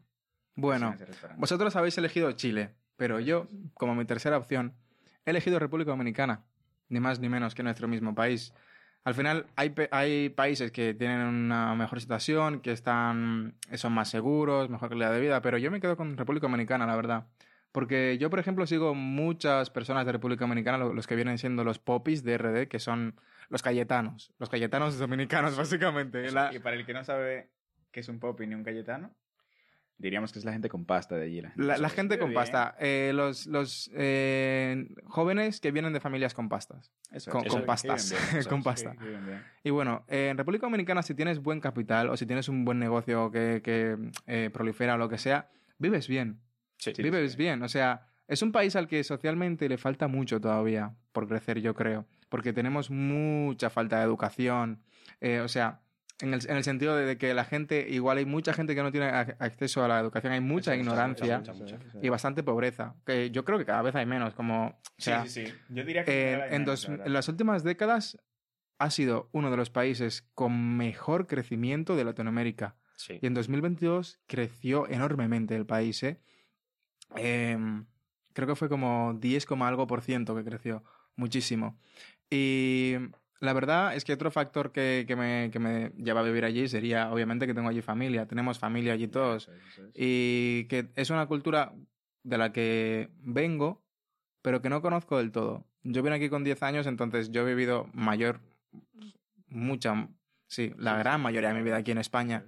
Bueno, vosotros habéis elegido Chile, pero yo, como mi tercera opción, he elegido República Dominicana, ni más ni menos que nuestro mismo país. Al final, hay, hay países que tienen una mejor situación, que están, son más seguros, mejor calidad de vida, pero yo me quedo con República Dominicana, la verdad. Porque yo, por ejemplo, sigo muchas personas de República Dominicana, lo- los que vienen siendo los popis de RD, que son los cayetanos, los cayetanos dominicanos, básicamente. La- Y para el que no sabe qué es un popi ni un cayetano, diríamos que es la gente con pasta de allí. La, la gente con bien. pasta. eh, los los eh, jóvenes que vienen de familias con pastas. Eso, con- eso, con que pastas, viven bien, eso, con pasta. Y bueno, eh, en República Dominicana, si tienes buen capital o si tienes un buen negocio que, que, eh, prolifera o lo que sea, vives bien. Sí. Sí, vives sí. bien. O sea, es un país al que socialmente le falta mucho todavía por crecer, yo creo. Porque tenemos mucha falta de educación. Eh, o sea, en el, en el sentido de que la gente, igual hay mucha gente que no tiene ac- acceso a la educación, hay mucha ignorancia eso, mucha, mucha. y bastante pobreza. Que yo creo que cada vez hay menos. Como, o sea, sí, sí, sí. Yo diría que eh, en menos, dos- la las últimas décadas ha sido uno de los países con mejor crecimiento de Latinoamérica. Sí. Y en 2022 creció enormemente el país, ¿eh? Em, creo que fue como 10, coma algo por ciento que creció. Muchísimo. Y la verdad es que otro factor que, que me, que me lleva a vivir allí sería, obviamente, que tengo allí familia. Tenemos familia allí todos. Y que es una cultura de la que vengo, pero que no conozco del todo. Yo vine aquí con 10 años, entonces yo he vivido mayor, mucha, sí, la gran mayoría de mi vida aquí en España.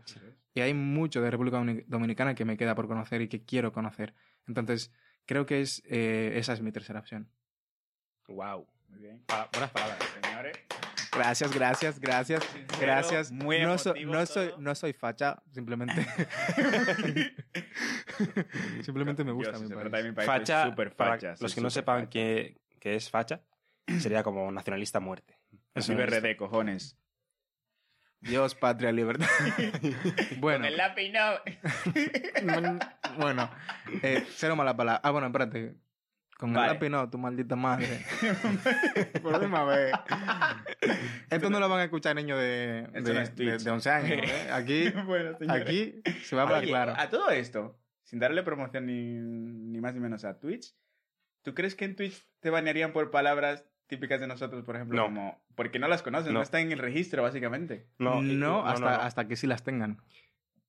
Y hay mucho de República Domini- Dominicana que me queda por conocer y que quiero conocer. Entonces, creo que es, eh, esa es mi tercera opción. Wow. Muy bien. buenas palabras. Señores, Gracias, gracias, gracias, Sincero, gracias. muy no, soy, no, soy, todo. no soy facha, simplemente. simplemente me gusta Yo, mi país. mi Facha, para facha. los que no sepan qué, qué es facha, sería como nacionalista muerte. Es. RD, cojones. Dios, patria, libertad. bueno, Con el lápiz no. Bueno, eh, cero mala palabra. Ah, bueno, espérate. Con Vale. el lápiz no, tu maldita madre. Por última vez. Esto no lo van a escuchar niños de, de, no es Twitch. de- de 11 años. ¿eh? Aquí, bueno, aquí se va a hablar Oye, claro. A todo esto, sin darle promoción ni, ni más ni menos a Twitch, ¿tú crees que en Twitch te banearían por palabras típicas de nosotros, por ejemplo? No. Como, porque no las conoces, no, No. están en el registro, básicamente. No, y- no, no, hasta, no. hasta que sí las tengan.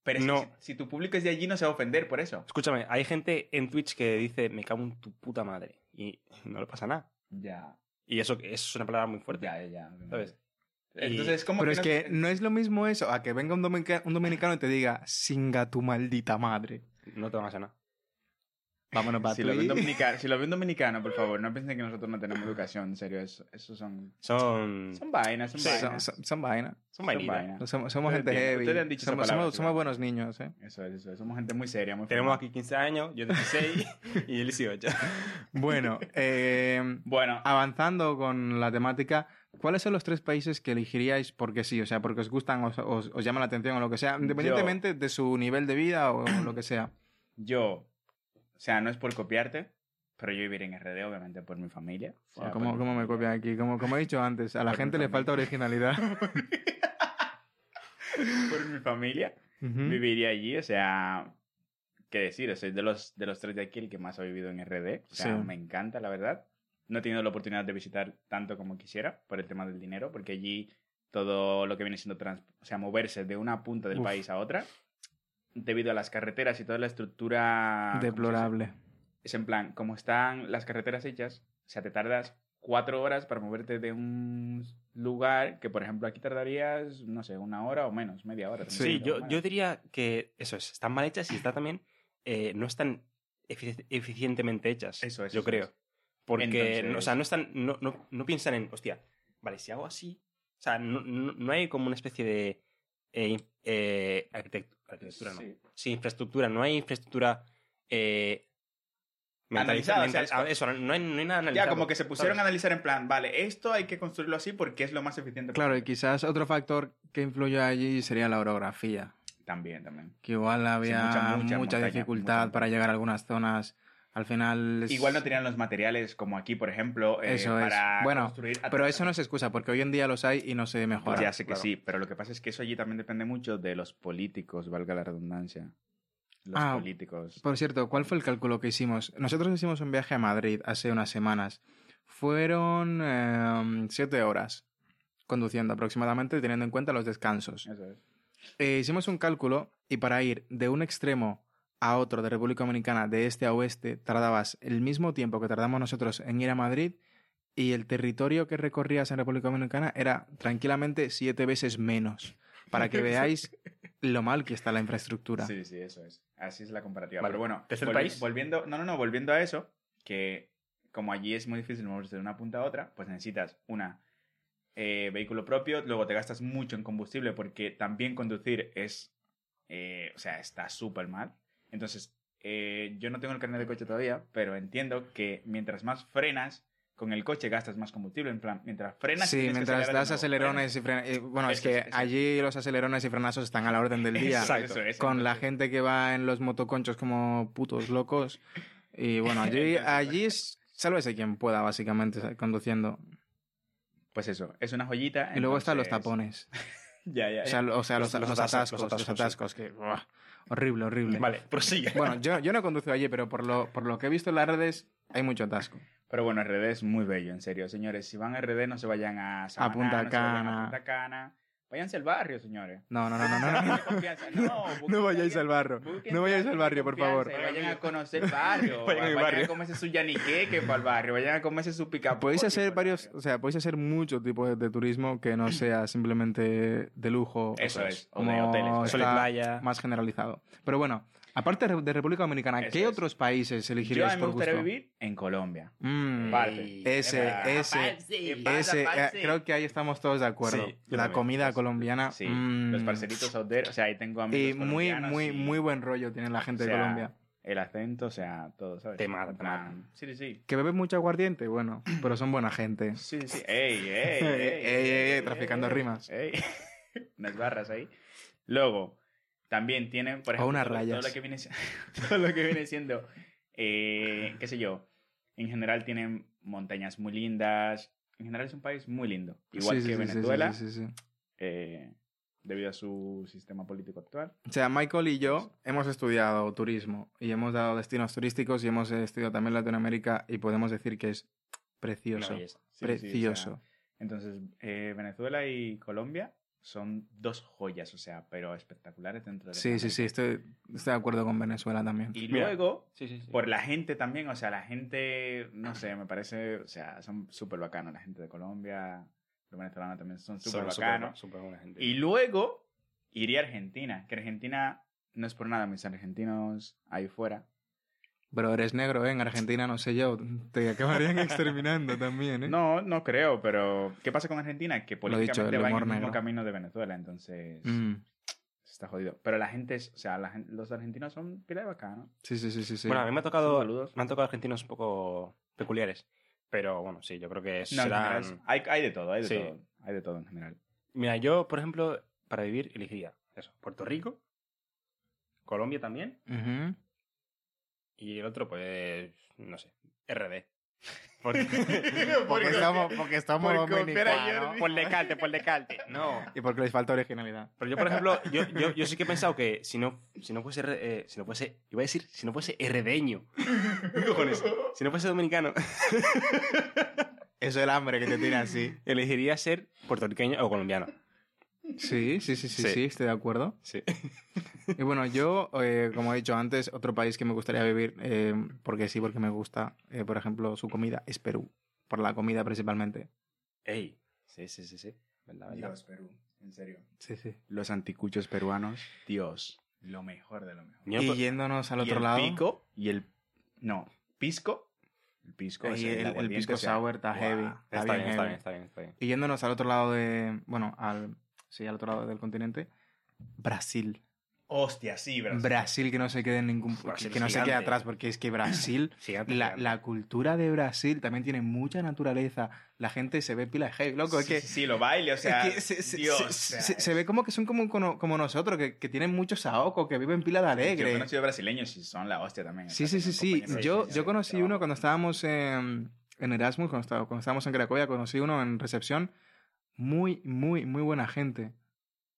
Pero No. si, si tu público es de allí, no se va a ofender por eso. Escúchame, hay gente en Twitch que dice, me cago en tu puta madre. Y no le pasa nada. Ya, Y eso, eso es una palabra muy fuerte. ya, ya. ¿Sabes? Entonces, ¿cómo Pero que es que no es lo mismo eso a que venga un, dominica- un dominicano y te diga, singa tu maldita madre. No te van a hacer nada. Vámonos para Si lo, ve un dominicano, si lo ve un dominicano, por favor, no piensen que nosotros no tenemos educación, en serio, eso, eso son... Son... Son vainas, son Sí, Son, vainas. son, son vainas. Son vainas. Somos, somos gente heavy. ustedes han dicho esa somos, palabra, somos- buenos niños, ¿eh? Eso es, eso es. Somos gente muy seria, muy Tenemos formal. aquí 15 años, yo 16 y él 18. Bueno, eh, Bueno, avanzando con la temática, ¿cuáles son los tres países que elegiríais porque sí? O sea, porque os gustan, os, os, os llama la atención o lo que sea, independientemente de su nivel de vida o lo que sea. yo, o sea, no es por copiarte, pero yo viviré en RD, obviamente, por mi familia. O sea, ¿Cómo, cómo me copian aquí? Como, como he dicho antes, a la gente le falta originalidad. Por mi familia. Ujú. Viviría allí, o sea, qué decir, soy de los, de los tres de aquí el que más ha vivido en RD. O sea, Sí. me encanta, la verdad. No he tenido la oportunidad de visitar tanto como quisiera por el tema del dinero, porque allí todo lo que viene siendo, trans- o sea, moverse de una punta del Uf. país a otra, debido a las carreteras y toda la estructura... Deplorable. Es en plan, como están las carreteras hechas, o sea, te tardas cuatro horas para moverte de un lugar que, por ejemplo, aquí tardarías, no sé, una hora o menos, media hora. Sí, yo, yo diría que eso es, están mal hechas y está también, eh, no están efici- eficientemente hechas. Eso es, Yo eso creo. es. Porque, Entonces- o sea, no están, no, no, no piensan en, hostia, vale, si hago así, o sea, no, no, no hay como una especie de eh, in- eh, arquitect- arquitectura, no. Sí. Sí, infraestructura, no hay infraestructura eh, Analizada, mentaliza- o sea, es mental- como- eso, no hay, no hay nada Ya, analizado. como que se pusieron a analizar en plan, vale, esto hay que construirlo así porque es lo más eficiente. Claro, y quizás otro factor que influyó allí sería la orografía. También, también. Que igual había mucha- mucha, mucha montaña, dificultad mucha para llegar a algunas zonas Al final... es- Igual no tenían los materiales como aquí, por ejemplo, eh, Eso es. para Bueno, construir. Pero eso no es excusa, porque hoy en día los hay y no se mejora. Ya sé que claro. sí, pero lo que pasa es que eso allí también depende mucho de los políticos, valga la redundancia. Los Ah, políticos. Por cierto, ¿cuál fue el cálculo que hicimos? Nosotros hicimos un viaje a Madrid hace unas semanas. Fueron eh, siete horas conduciendo aproximadamente, teniendo en cuenta los descansos. Eso es. Eh, hicimos un cálculo y para ir de un extremo a otro de República Dominicana, de este a oeste, tardabas el mismo tiempo que tardamos nosotros en ir a Madrid y el territorio que recorrías en República Dominicana era tranquilamente siete veces menos. Para que veáis lo mal que está la infraestructura. Sí, sí, eso es. Así es la comparativa. Vale. Pero bueno, ¿Desde el volvi- país? volviendo, no, no, no, volviendo a eso, que como allí es muy difícil moverse de una punta a otra, pues necesitas una eh, vehículo propio, luego te gastas mucho en combustible porque también conducir es, eh, o sea, está súper mal. Entonces, eh, yo no tengo el carnet de coche todavía, pero entiendo que mientras más frenas con el coche gastas más combustible. En plan, mientras frenas. Sí, mientras das acelerones y frenas. eh, Bueno, es que eso allí los acelerones y frenazos están a la orden del día. Eso, eso es. Con la gente que va en los motoconchos como putos locos. Y bueno, allí, Entonces, allí es, sálvese quien pueda, básicamente, conduciendo. Pues eso, es una joyita. Y luego están los tapones. Ya, ya. O sea, lo- o sea, los, Los- los los atascos, atascos, los atascos, que... buah, horrible, horrible. Vale, prosigue. Bueno, yo, yo no conduzco allí, pero por lo, por lo que he visto en las redes, hay mucho atasco. Pero bueno, RD es muy bello, en serio, señores. Si van a RD, no se vayan a Samaná, Punta no se vayan Cana. a Punta Cana. Váyanse al barrio, señores. No, no, no, no, no. no, no. No, No vayáis al barrio. No vayáis al barrio, por favor. Vayan a conocer el barrio. Vayan vayan a comerse su yaniqueque para el barrio. Vayan a comerse su pica Podéis hacer varios, o sea, podéis hacer mucho tipo de, de turismo que no sea simplemente de lujo. Eso es, o de hoteles, está playa. más generalizado. Pero bueno, aparte de República Dominicana, Eso ¿qué es. otros países Yo a mí me por gustaría gusto? vivir en Colombia. Mm, Parte. ese, ese, ¿Qué pasa, ese, eh, creo que ahí estamos todos de acuerdo. Sí, yo La también. comida colombiana. Sí, mm, los parceritos out there. O sea, ahí tengo amigos Y muy, colombianos muy, y- muy buen rollo tiene la gente o sea, de Colombia. El acento, o sea, todo, ¿sabes? Te mata, plan, Sí, sí, sí. Que beben mucho aguardiente, bueno, pero son buena gente. Sí, sí. Ey, ey, ey, Ey, ey, ey, traficando rimas. Ey. Unas barras ahí. Luego, también tienen, por ejemplo, todo, todo lo que viene, todo lo que viene siendo, eh, qué sé yo, en general tienen montañas muy lindas. En general es un país muy lindo. Igual Sí, que sí, Venezuela, sí, eh, debido a su sistema político actual. O sea, Michael y yo hemos estudiado turismo y hemos dado destinos turísticos y hemos estudiado también Latinoamérica y podemos decir que es precioso. O sea, precioso. entonces, eh, Venezuela y Colombia son dos joyas, o sea, pero espectaculares dentro de Sí, sí, sí, estoy, estoy de acuerdo con Venezuela también. Y Mira. luego, Sí, sí, sí. por la gente también, o sea, la gente, no sé, me parece, o sea, son súper bacanos, la gente de Colombia, los venezolanos también son súper bacanos. súper buena gente. Y luego iría a Argentina, que Argentina no es por nada, mis argentinos ahí fuera. Pero eres negro, ¿eh? En Argentina, no sé yo, te acabarían exterminando también, ¿eh? No, no creo, pero ¿qué pasa con Argentina? Que dicho, políticamente el va en el mismo negro. camino de Venezuela, entonces Mm, está jodido. Pero la gente, es, o sea, la los argentinos son pila de bacanos. Sí, sí, sí, sí. sí. Bueno, a mí me ha tocado, Saludos. me han tocado argentinos un poco peculiares. Pero bueno, sí, yo creo que No, en serán... general, hay, hay de todo, hay de Sí. todo. Hay de todo en general. Mira, yo, por ejemplo, para vivir elegiría eso. Puerto Rico, Colombia también, Ujú. Y el otro, pues, no sé, RD. Porque, Porque estamos, porque estamos por copiar a dominicanos. Jordi. por decalte, por decalte. No. Y porque les falta originalidad. Pero yo, por ejemplo, yo, yo, yo sí que he pensado que si no, si no fuese, eh, si no fuese, iba a decir, si no fuese herdeño, ¿qué cojones? Si no fuese dominicano, Eso es el hambre que te tiene así. elegiría ser puertorriqueño o colombiano. Sí, sí, sí, sí, sí, Sí. estoy de acuerdo. Sí. Y bueno, yo, eh, como he dicho antes, otro país que me gustaría vivir, eh, porque sí, porque me gusta, eh, por ejemplo, su comida, es Perú. Por la comida principalmente. Ey. Sí, sí, sí, sí. ¿Verdad, verdad? Perú, en serio. Sí, sí. Los anticuchos peruanos, Dios, lo mejor de lo mejor. Y yéndonos al Y otro el lado. pico y el... No, pisco. El pisco. y el, pisco sour está heavy. Está, Está, bien, bien, está heavy. bien, está bien, está bien. Y yéndonos al otro lado de. Bueno, al. Sí, al otro lado del continente. Brasil. Hostia, sí, Brasil. Brasil que no se quede en ningún Brasil que no es se quede gigante. atrás porque es que Brasil Gigante, la, gigante. la cultura de Brasil también tiene mucha naturaleza la gente se ve pila de loco es sí, que sí, sí, lo baile, o sea, es que se, se- Dios, se- o sea, se- se ve como que son como, como, como nosotros, que, que tienen mucho saoco, que viven pila de Yo he alegre. conocido brasileños y son la hostia también. Sí, sí, sí, sí. Yo, yo conocí uno cuando estábamos en, en Erasmus, cuando, cuando estábamos en Cracovia, conocí uno en recepción. Muy, muy, muy buena gente.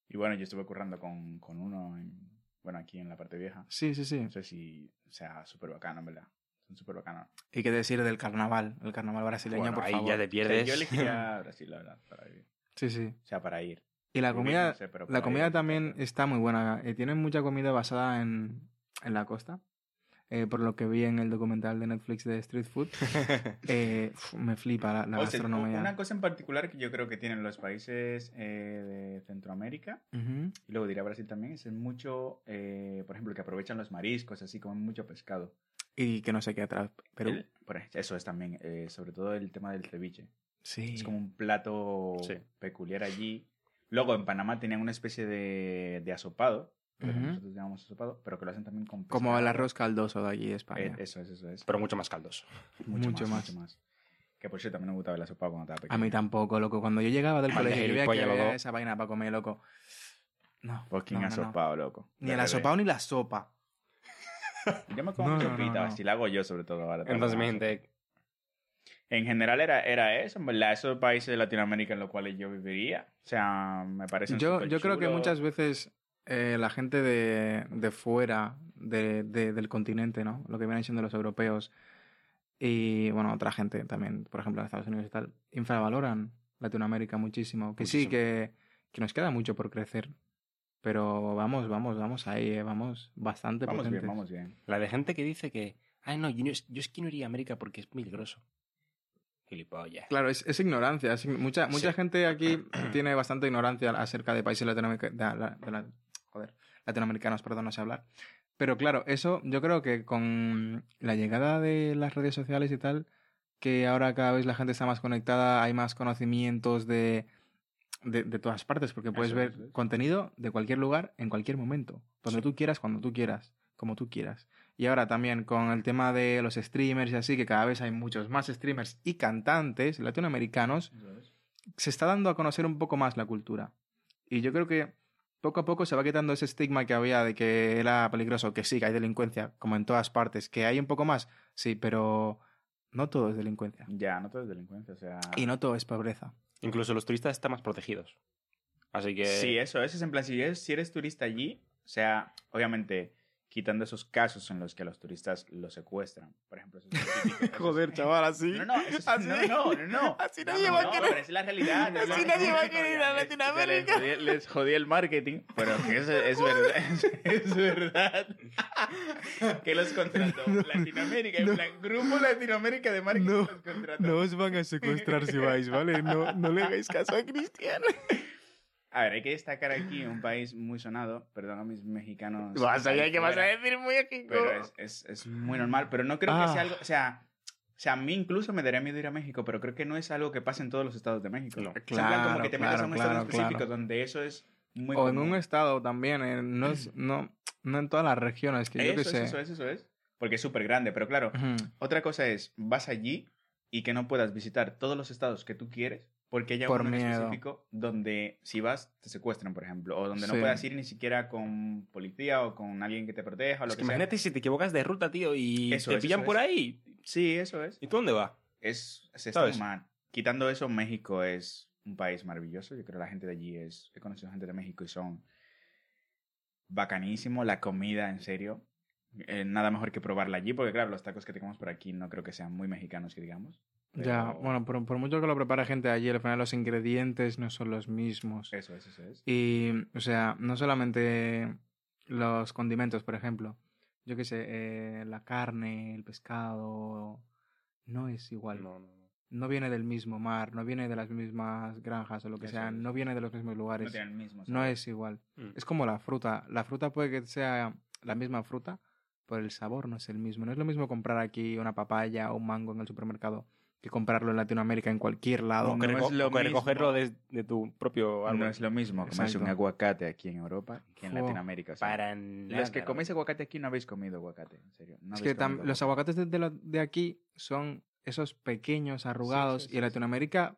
Y bueno, yo estuve currando con, con uno, en- bueno, aquí en la parte vieja. Sí, sí, sí. No sé si, o sea, súper bacano, en verdad. Son súper bacanos. Y qué decir del carnaval, el carnaval brasileño, Bueno, por ahí favor. ya te O sea, pierdes. yo elegiría Brasil, la verdad, para vivir. Sí, sí. O sea, para ir. Y la comida, no sé, pero la comida ir, también está muy buena. Eh, tienen mucha comida basada en, en la costa. Eh, por lo que vi en el documental de Netflix de Street Food. Eh, me flipa la, la O sea, gastronomía. una cosa en particular que yo creo que tienen los países eh, de Centroamérica, Ujú. y luego diría Brasil también, es mucho, eh, por ejemplo, que aprovechan los mariscos, así como mucho pescado. Y que no sé qué atrás. Pero El- eso es también, eh, sobre todo el tema del ceviche. sí. Es como un plato Sí. peculiar allí. Luego en Panamá tenían una especie de, de asopado, que nosotros llamamos asopado, pero que lo hacen también con Como el pescado. arroz caldoso de allí de Eh, España. eso es, eso es. Pero mucho más caldoso. mucho más. Mucho más. Que por cierto también me gustaba el asopado cuando estaba A pequeño. mí tampoco, loco. Cuando yo llegaba del colegio y veía que había esa vaina para comer, loco. No. Fucking no, no, no. asopado, loco. Ni el asopado ni la sopa. Yo me como No, mi no, no, sopita, no. así la hago yo sobre todo ahora. Entonces, mi gente, En general era, era eso, en verdad, esos países de Latinoamérica en los cuales yo viviría. O sea, me parece Yo, yo creo que muchas veces eh, la gente de, de fuera de- de- del continente, ¿no? Lo que vienen siendo los europeos y, bueno, otra gente también, por ejemplo, en Estados Unidos y tal, infravaloran Latinoamérica muchísimo. Que sí, que, que nos queda mucho por crecer. Pero vamos, vamos, vamos ahí, eh, vamos bastante Vamos bien, vamos bien. la de gente que dice que, ay, no, yo, yo es que no iría a América porque es peligroso. Gilipollas. Claro, es, es ignorancia. es mucha mucha Sí. gente aquí tiene bastante ignorancia acerca de países latinoamerica- de la- de la- joder, latinoamericanos, perdón, no sé hablar. Pero claro, eso yo creo que con la llegada de las redes sociales y tal, que ahora cada vez la gente está más conectada, hay más conocimientos de, de, de todas partes, porque puedes Eso ver eso contenido de cualquier lugar, en cualquier momento, donde tú quieras, cuando tú quieras, como tú quieras. Y ahora también con el tema de los streamers y así, que cada vez hay muchos más streamers y cantantes latinoamericanos, se está dando a conocer un poco más la cultura. Y yo creo que poco a poco se va quitando ese estigma que había de que era peligroso, que sí, que hay delincuencia, como en todas partes, que hay un poco más, sí, pero no todo es delincuencia. Ya, no todo es delincuencia, o sea... Y no todo es pobreza. Incluso los turistas están más protegidos. Así que. Sí, eso, eso es en plan, si eres, si eres turista allí, o sea, obviamente, quitando esos casos en los que los turistas los secuestran, por ejemplo. esos típicos- Joder, chaval, así. No, no, es- Así. no, no, no, no. Así No, nadie no, va a no, querer- pero es la realidad. es así la- nadie va a querer ir a Latinoamérica. Les jodí, les jodí el marketing, pero que eso es verdad. Es, es verdad. Que los contrató Latinoamérica, en no. plan, Grupo Latinoamérica de marketing No, los contrató. os van a secuestrar si vais, ¿vale? No, no le hagáis caso a Cristian. A ver, hay que destacar aquí un país muy sonado, perdón a mis mexicanos. Vas a que vas a decir México. Pero es, es, es muy normal, pero no creo que Ah. sea algo, o sea, o sea, a mí incluso me daría miedo ir a México, pero creo que no es algo que pase en todos los estados de México. No. Es en plan como Claro, que te metas a claro, un estado claro, específico claro. donde eso es muy o en común. un estado también, eh, no, es, no, no en todas las regiones, que yo eso, que es, sé. eso es, eso es. Porque es súper grande, pero claro, Ujú. otra cosa es, vas allí y que no puedas visitar todos los estados que tú quieres, porque hay Por uno miedo. específico donde si vas te secuestran, por ejemplo, o donde no Sí. puedas ir ni siquiera con policía o con alguien que te proteja o lo Es que que sea. imagínate si te equivocas de ruta, tío, y Eso te es, pillan por es. ahí. Sí, eso es. ¿Y tú dónde vas? Es, se está. Quitando eso, México es un país maravilloso. Yo creo que la gente de allí es... He conocido gente de México y son bacanísimo. La comida, en serio. Eh, nada mejor que probarla allí, porque claro, los tacos que tenemos por aquí no creo que sean muy mexicanos, que digamos. Ya, Pero bueno, por, por mucho que lo prepare gente allí, al final los ingredientes no son los mismos. Eso es, eso es. Y, o sea, no solamente los condimentos, por ejemplo. Yo qué sé, eh, la carne, el pescado, no es igual. No, no, no. No viene del mismo mar, no viene de las mismas granjas o lo que Eso sea, es. no viene de los mismos No lugares. tienen el mismo. No es igual. Mm. Es como la fruta. La fruta puede que sea la misma fruta, pero el sabor no es el mismo. No es lo mismo comprar aquí una papaya o un mango en el supermercado que comprarlo en Latinoamérica en cualquier lado. No reco- es lo que recogerlo mismo. de, de tu propio árbol. No es lo mismo comerse un aguacate aquí en Europa que en. Latinoamérica. o sea, Para nada. los que coméis aguacate aquí no habéis comido aguacate, en serio. no es que tam- comido los aguacate. aguacates de, aquí son esos pequeños, arrugados, sí, y en. Latinoamérica,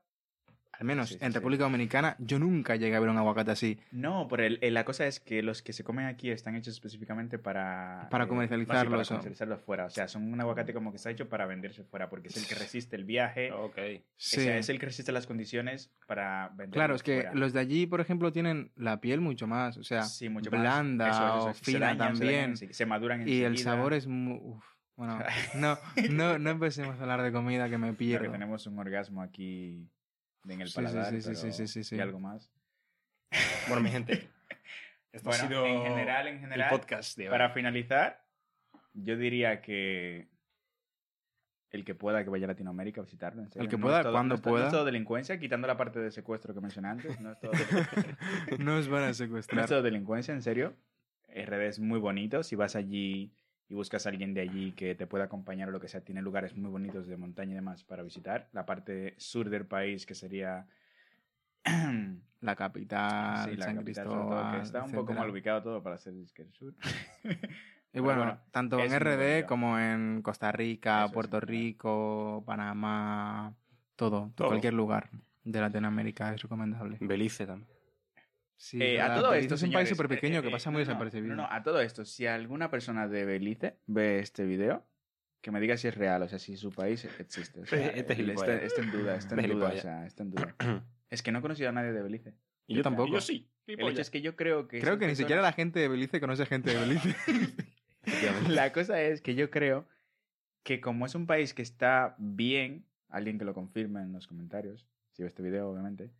al menos Sí, sí, en sí. República Dominicana, yo nunca llegué a ver un aguacate así. No, pero el- el- la cosa es que los que se comen aquí están hechos específicamente para... Para eh, comercializarlos, no, sí, para comercializarlos fuera. O sea, son un aguacate como que está hecho para venderse fuera, porque es el que resiste el viaje. Ok. Sí. O sea, es el que resiste las condiciones para venderlo Claro, es que fuera. los de allí, por ejemplo, tienen la piel mucho más, o sea, Sí, mucho más. blanda Eso, eso, o eso. Se fina dañan, se también. dañan ense- se maduran y el enseguida. sabor es muy... uf, bueno, no, no, no empecemos a hablar de comida que me Claro pierdo. que tenemos un orgasmo aquí en el paladar, sí, sí, sí, sí, sí, sí. y algo más. Bueno, mi gente. Esto Bueno, ha sido en general, en general, el podcast de hoy. Para finalizar, yo diría que el que pueda que vaya a Latinoamérica a visitarlo. en serio. El que No pueda, es cuando no es todo- No pueda. es todo delincuencia, quitando la parte de secuestro que mencioné antes. No es todo, No os van a no secuestrar. es todo delincuencia, en serio. RD es muy bonito. Si vas allí y buscas a alguien de allí que te pueda acompañar o lo que sea, tiene lugares muy bonitos de montaña y demás para visitar. La parte sur del país, que sería... La capital, sí, la San capital, todo, que está un poco mal ubicado todo para ser disque el sur. Y bueno, bueno, tanto en RD como en Costa Rica, Eso Puerto. Rico, Panamá, todo, Todo. cualquier lugar de Latinoamérica es recomendable. Belice también. Sí, Eh, a todo esto, es un país súper pequeño eh, que eh, pasa no, muy no, desapercibido. No, no, a todo esto, si alguna persona de Belice ve este video, que me diga si es real, o sea, si su país existe. O sea, Este es está, está en duda, está en duda, o gilipollas. sea, está en duda. Es que no he conocido a nadie de Belice. Y Yo tampoco. y Yo sí. El hecho es que yo creo que... Creo que ni siquiera la gente de Belice conoce gente de Belice. La cosa es que yo creo que como es un país que está bien, alguien que lo confirme en los comentarios, si ve este video, obviamente,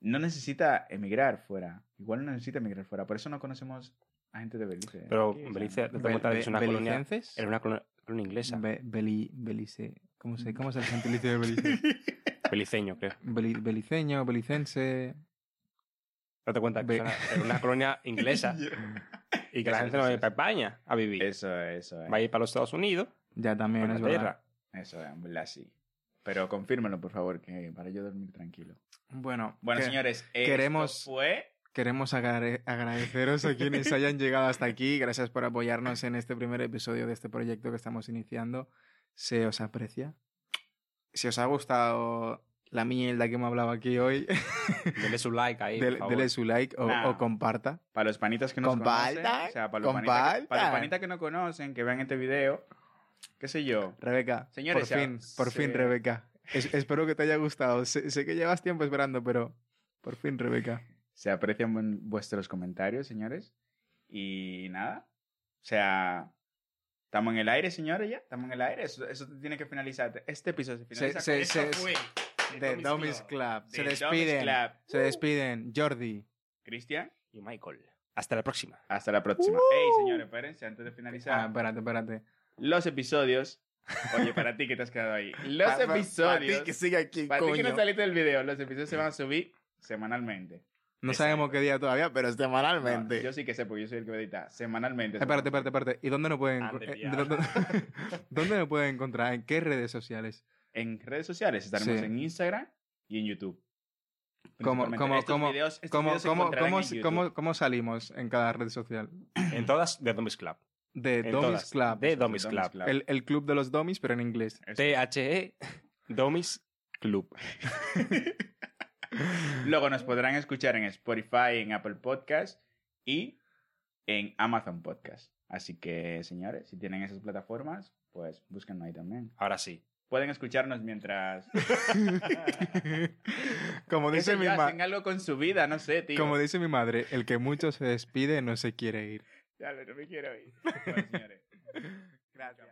no necesita emigrar fuera. Igual no necesita emigrar fuera. Por eso no conocemos a gente de Belice. Pero Aquí, Belice, que be- es una colonia, era una colonia, inglesa. Be- Beli- Belice. ¿Cómo, se, ¿Cómo es el gentilicio de Belice? Beliceño, creo. Beli- beliceño, belicense. Date cuenta que Be- es una, era una colonia inglesa y que la gente no va a ir para España a vivir. Eso, eso. Va a ir para los Estados Unidos, Ya también es verdad. Eso, en verdad sí. Pero confírmenlo, por favor, que para yo dormir tranquilo. Bueno, Bueno, que- señores, esto queremos- fue... Queremos agrade- agradeceros a quienes hayan llegado hasta aquí. Gracias por apoyarnos en este primer episodio de este proyecto que estamos iniciando. Se os aprecia. Si os ha gustado la mierda que hemos hablado aquí hoy, Dele su like ahí, dele, por favor. dele su like o, Nah. o comparta. Para los panitas que Compartan, conocen, o sea, para los, panitas que, para los panitas que no conocen, que vean este video, qué sé yo. Rebeca, Señores, por fin, por fin, Rebeca. Es- espero que te haya gustado. Sé, sé que llevas tiempo esperando, pero por fin, Rebeca. Se aprecian vuestros comentarios, señores. Y nada, o sea, estamos en el aire, señores, ya. Estamos en el aire. Eso, eso tiene que finalizar. Este episodio se finaliza Se- con se- esto se- fue De Domis Domis Club. Se despiden. Club. Se despiden. Jordi. Cristian, Y Michael. Hasta la próxima. hasta la próxima. Ey, señores, espérense, antes de finalizar. Ah, espérate, espérate. los episodios. Oye, para ti que te has quedado ahí. Los episodios. ti que sigue aquí, Para ti que no saliste del video, los episodios se van a subir semanalmente. No Exacto. sabemos qué día todavía, pero semanalmente. No, yo sí que sé, porque yo soy el que edita. Semanalmente. se Espérate, espérate, espérate. ¿Y dónde nos pueden, Ande, eh, dónde, dónde nos pueden encontrar? ¿En qué redes sociales? En redes sociales estaremos Sí. en Instagram y en YouTube. ¿Cómo, cómo, Estos cómo, videos- estos cómo, videos cómo, cómo, en YouTube. cómo- cómo salimos en cada red social? En todas de Domis Club. De todas. Club. De Domis Club. El, el club de los domis, pero en inglés. T-H-E Domis Club. Luego nos podrán escuchar en Spotify, en Apple Podcast y en Amazon Podcast. Así que, señores, si tienen esas plataformas, pues búsquenlo ahí también. Ahora sí. Pueden escucharnos mientras... como, dice Eso mi ya, ma- hacen algo con su vida, no sé, tío. como dice mi madre, el que mucho se despide no se quiere ir. Ya, no me quiero ir. Bueno, señores. Gracias.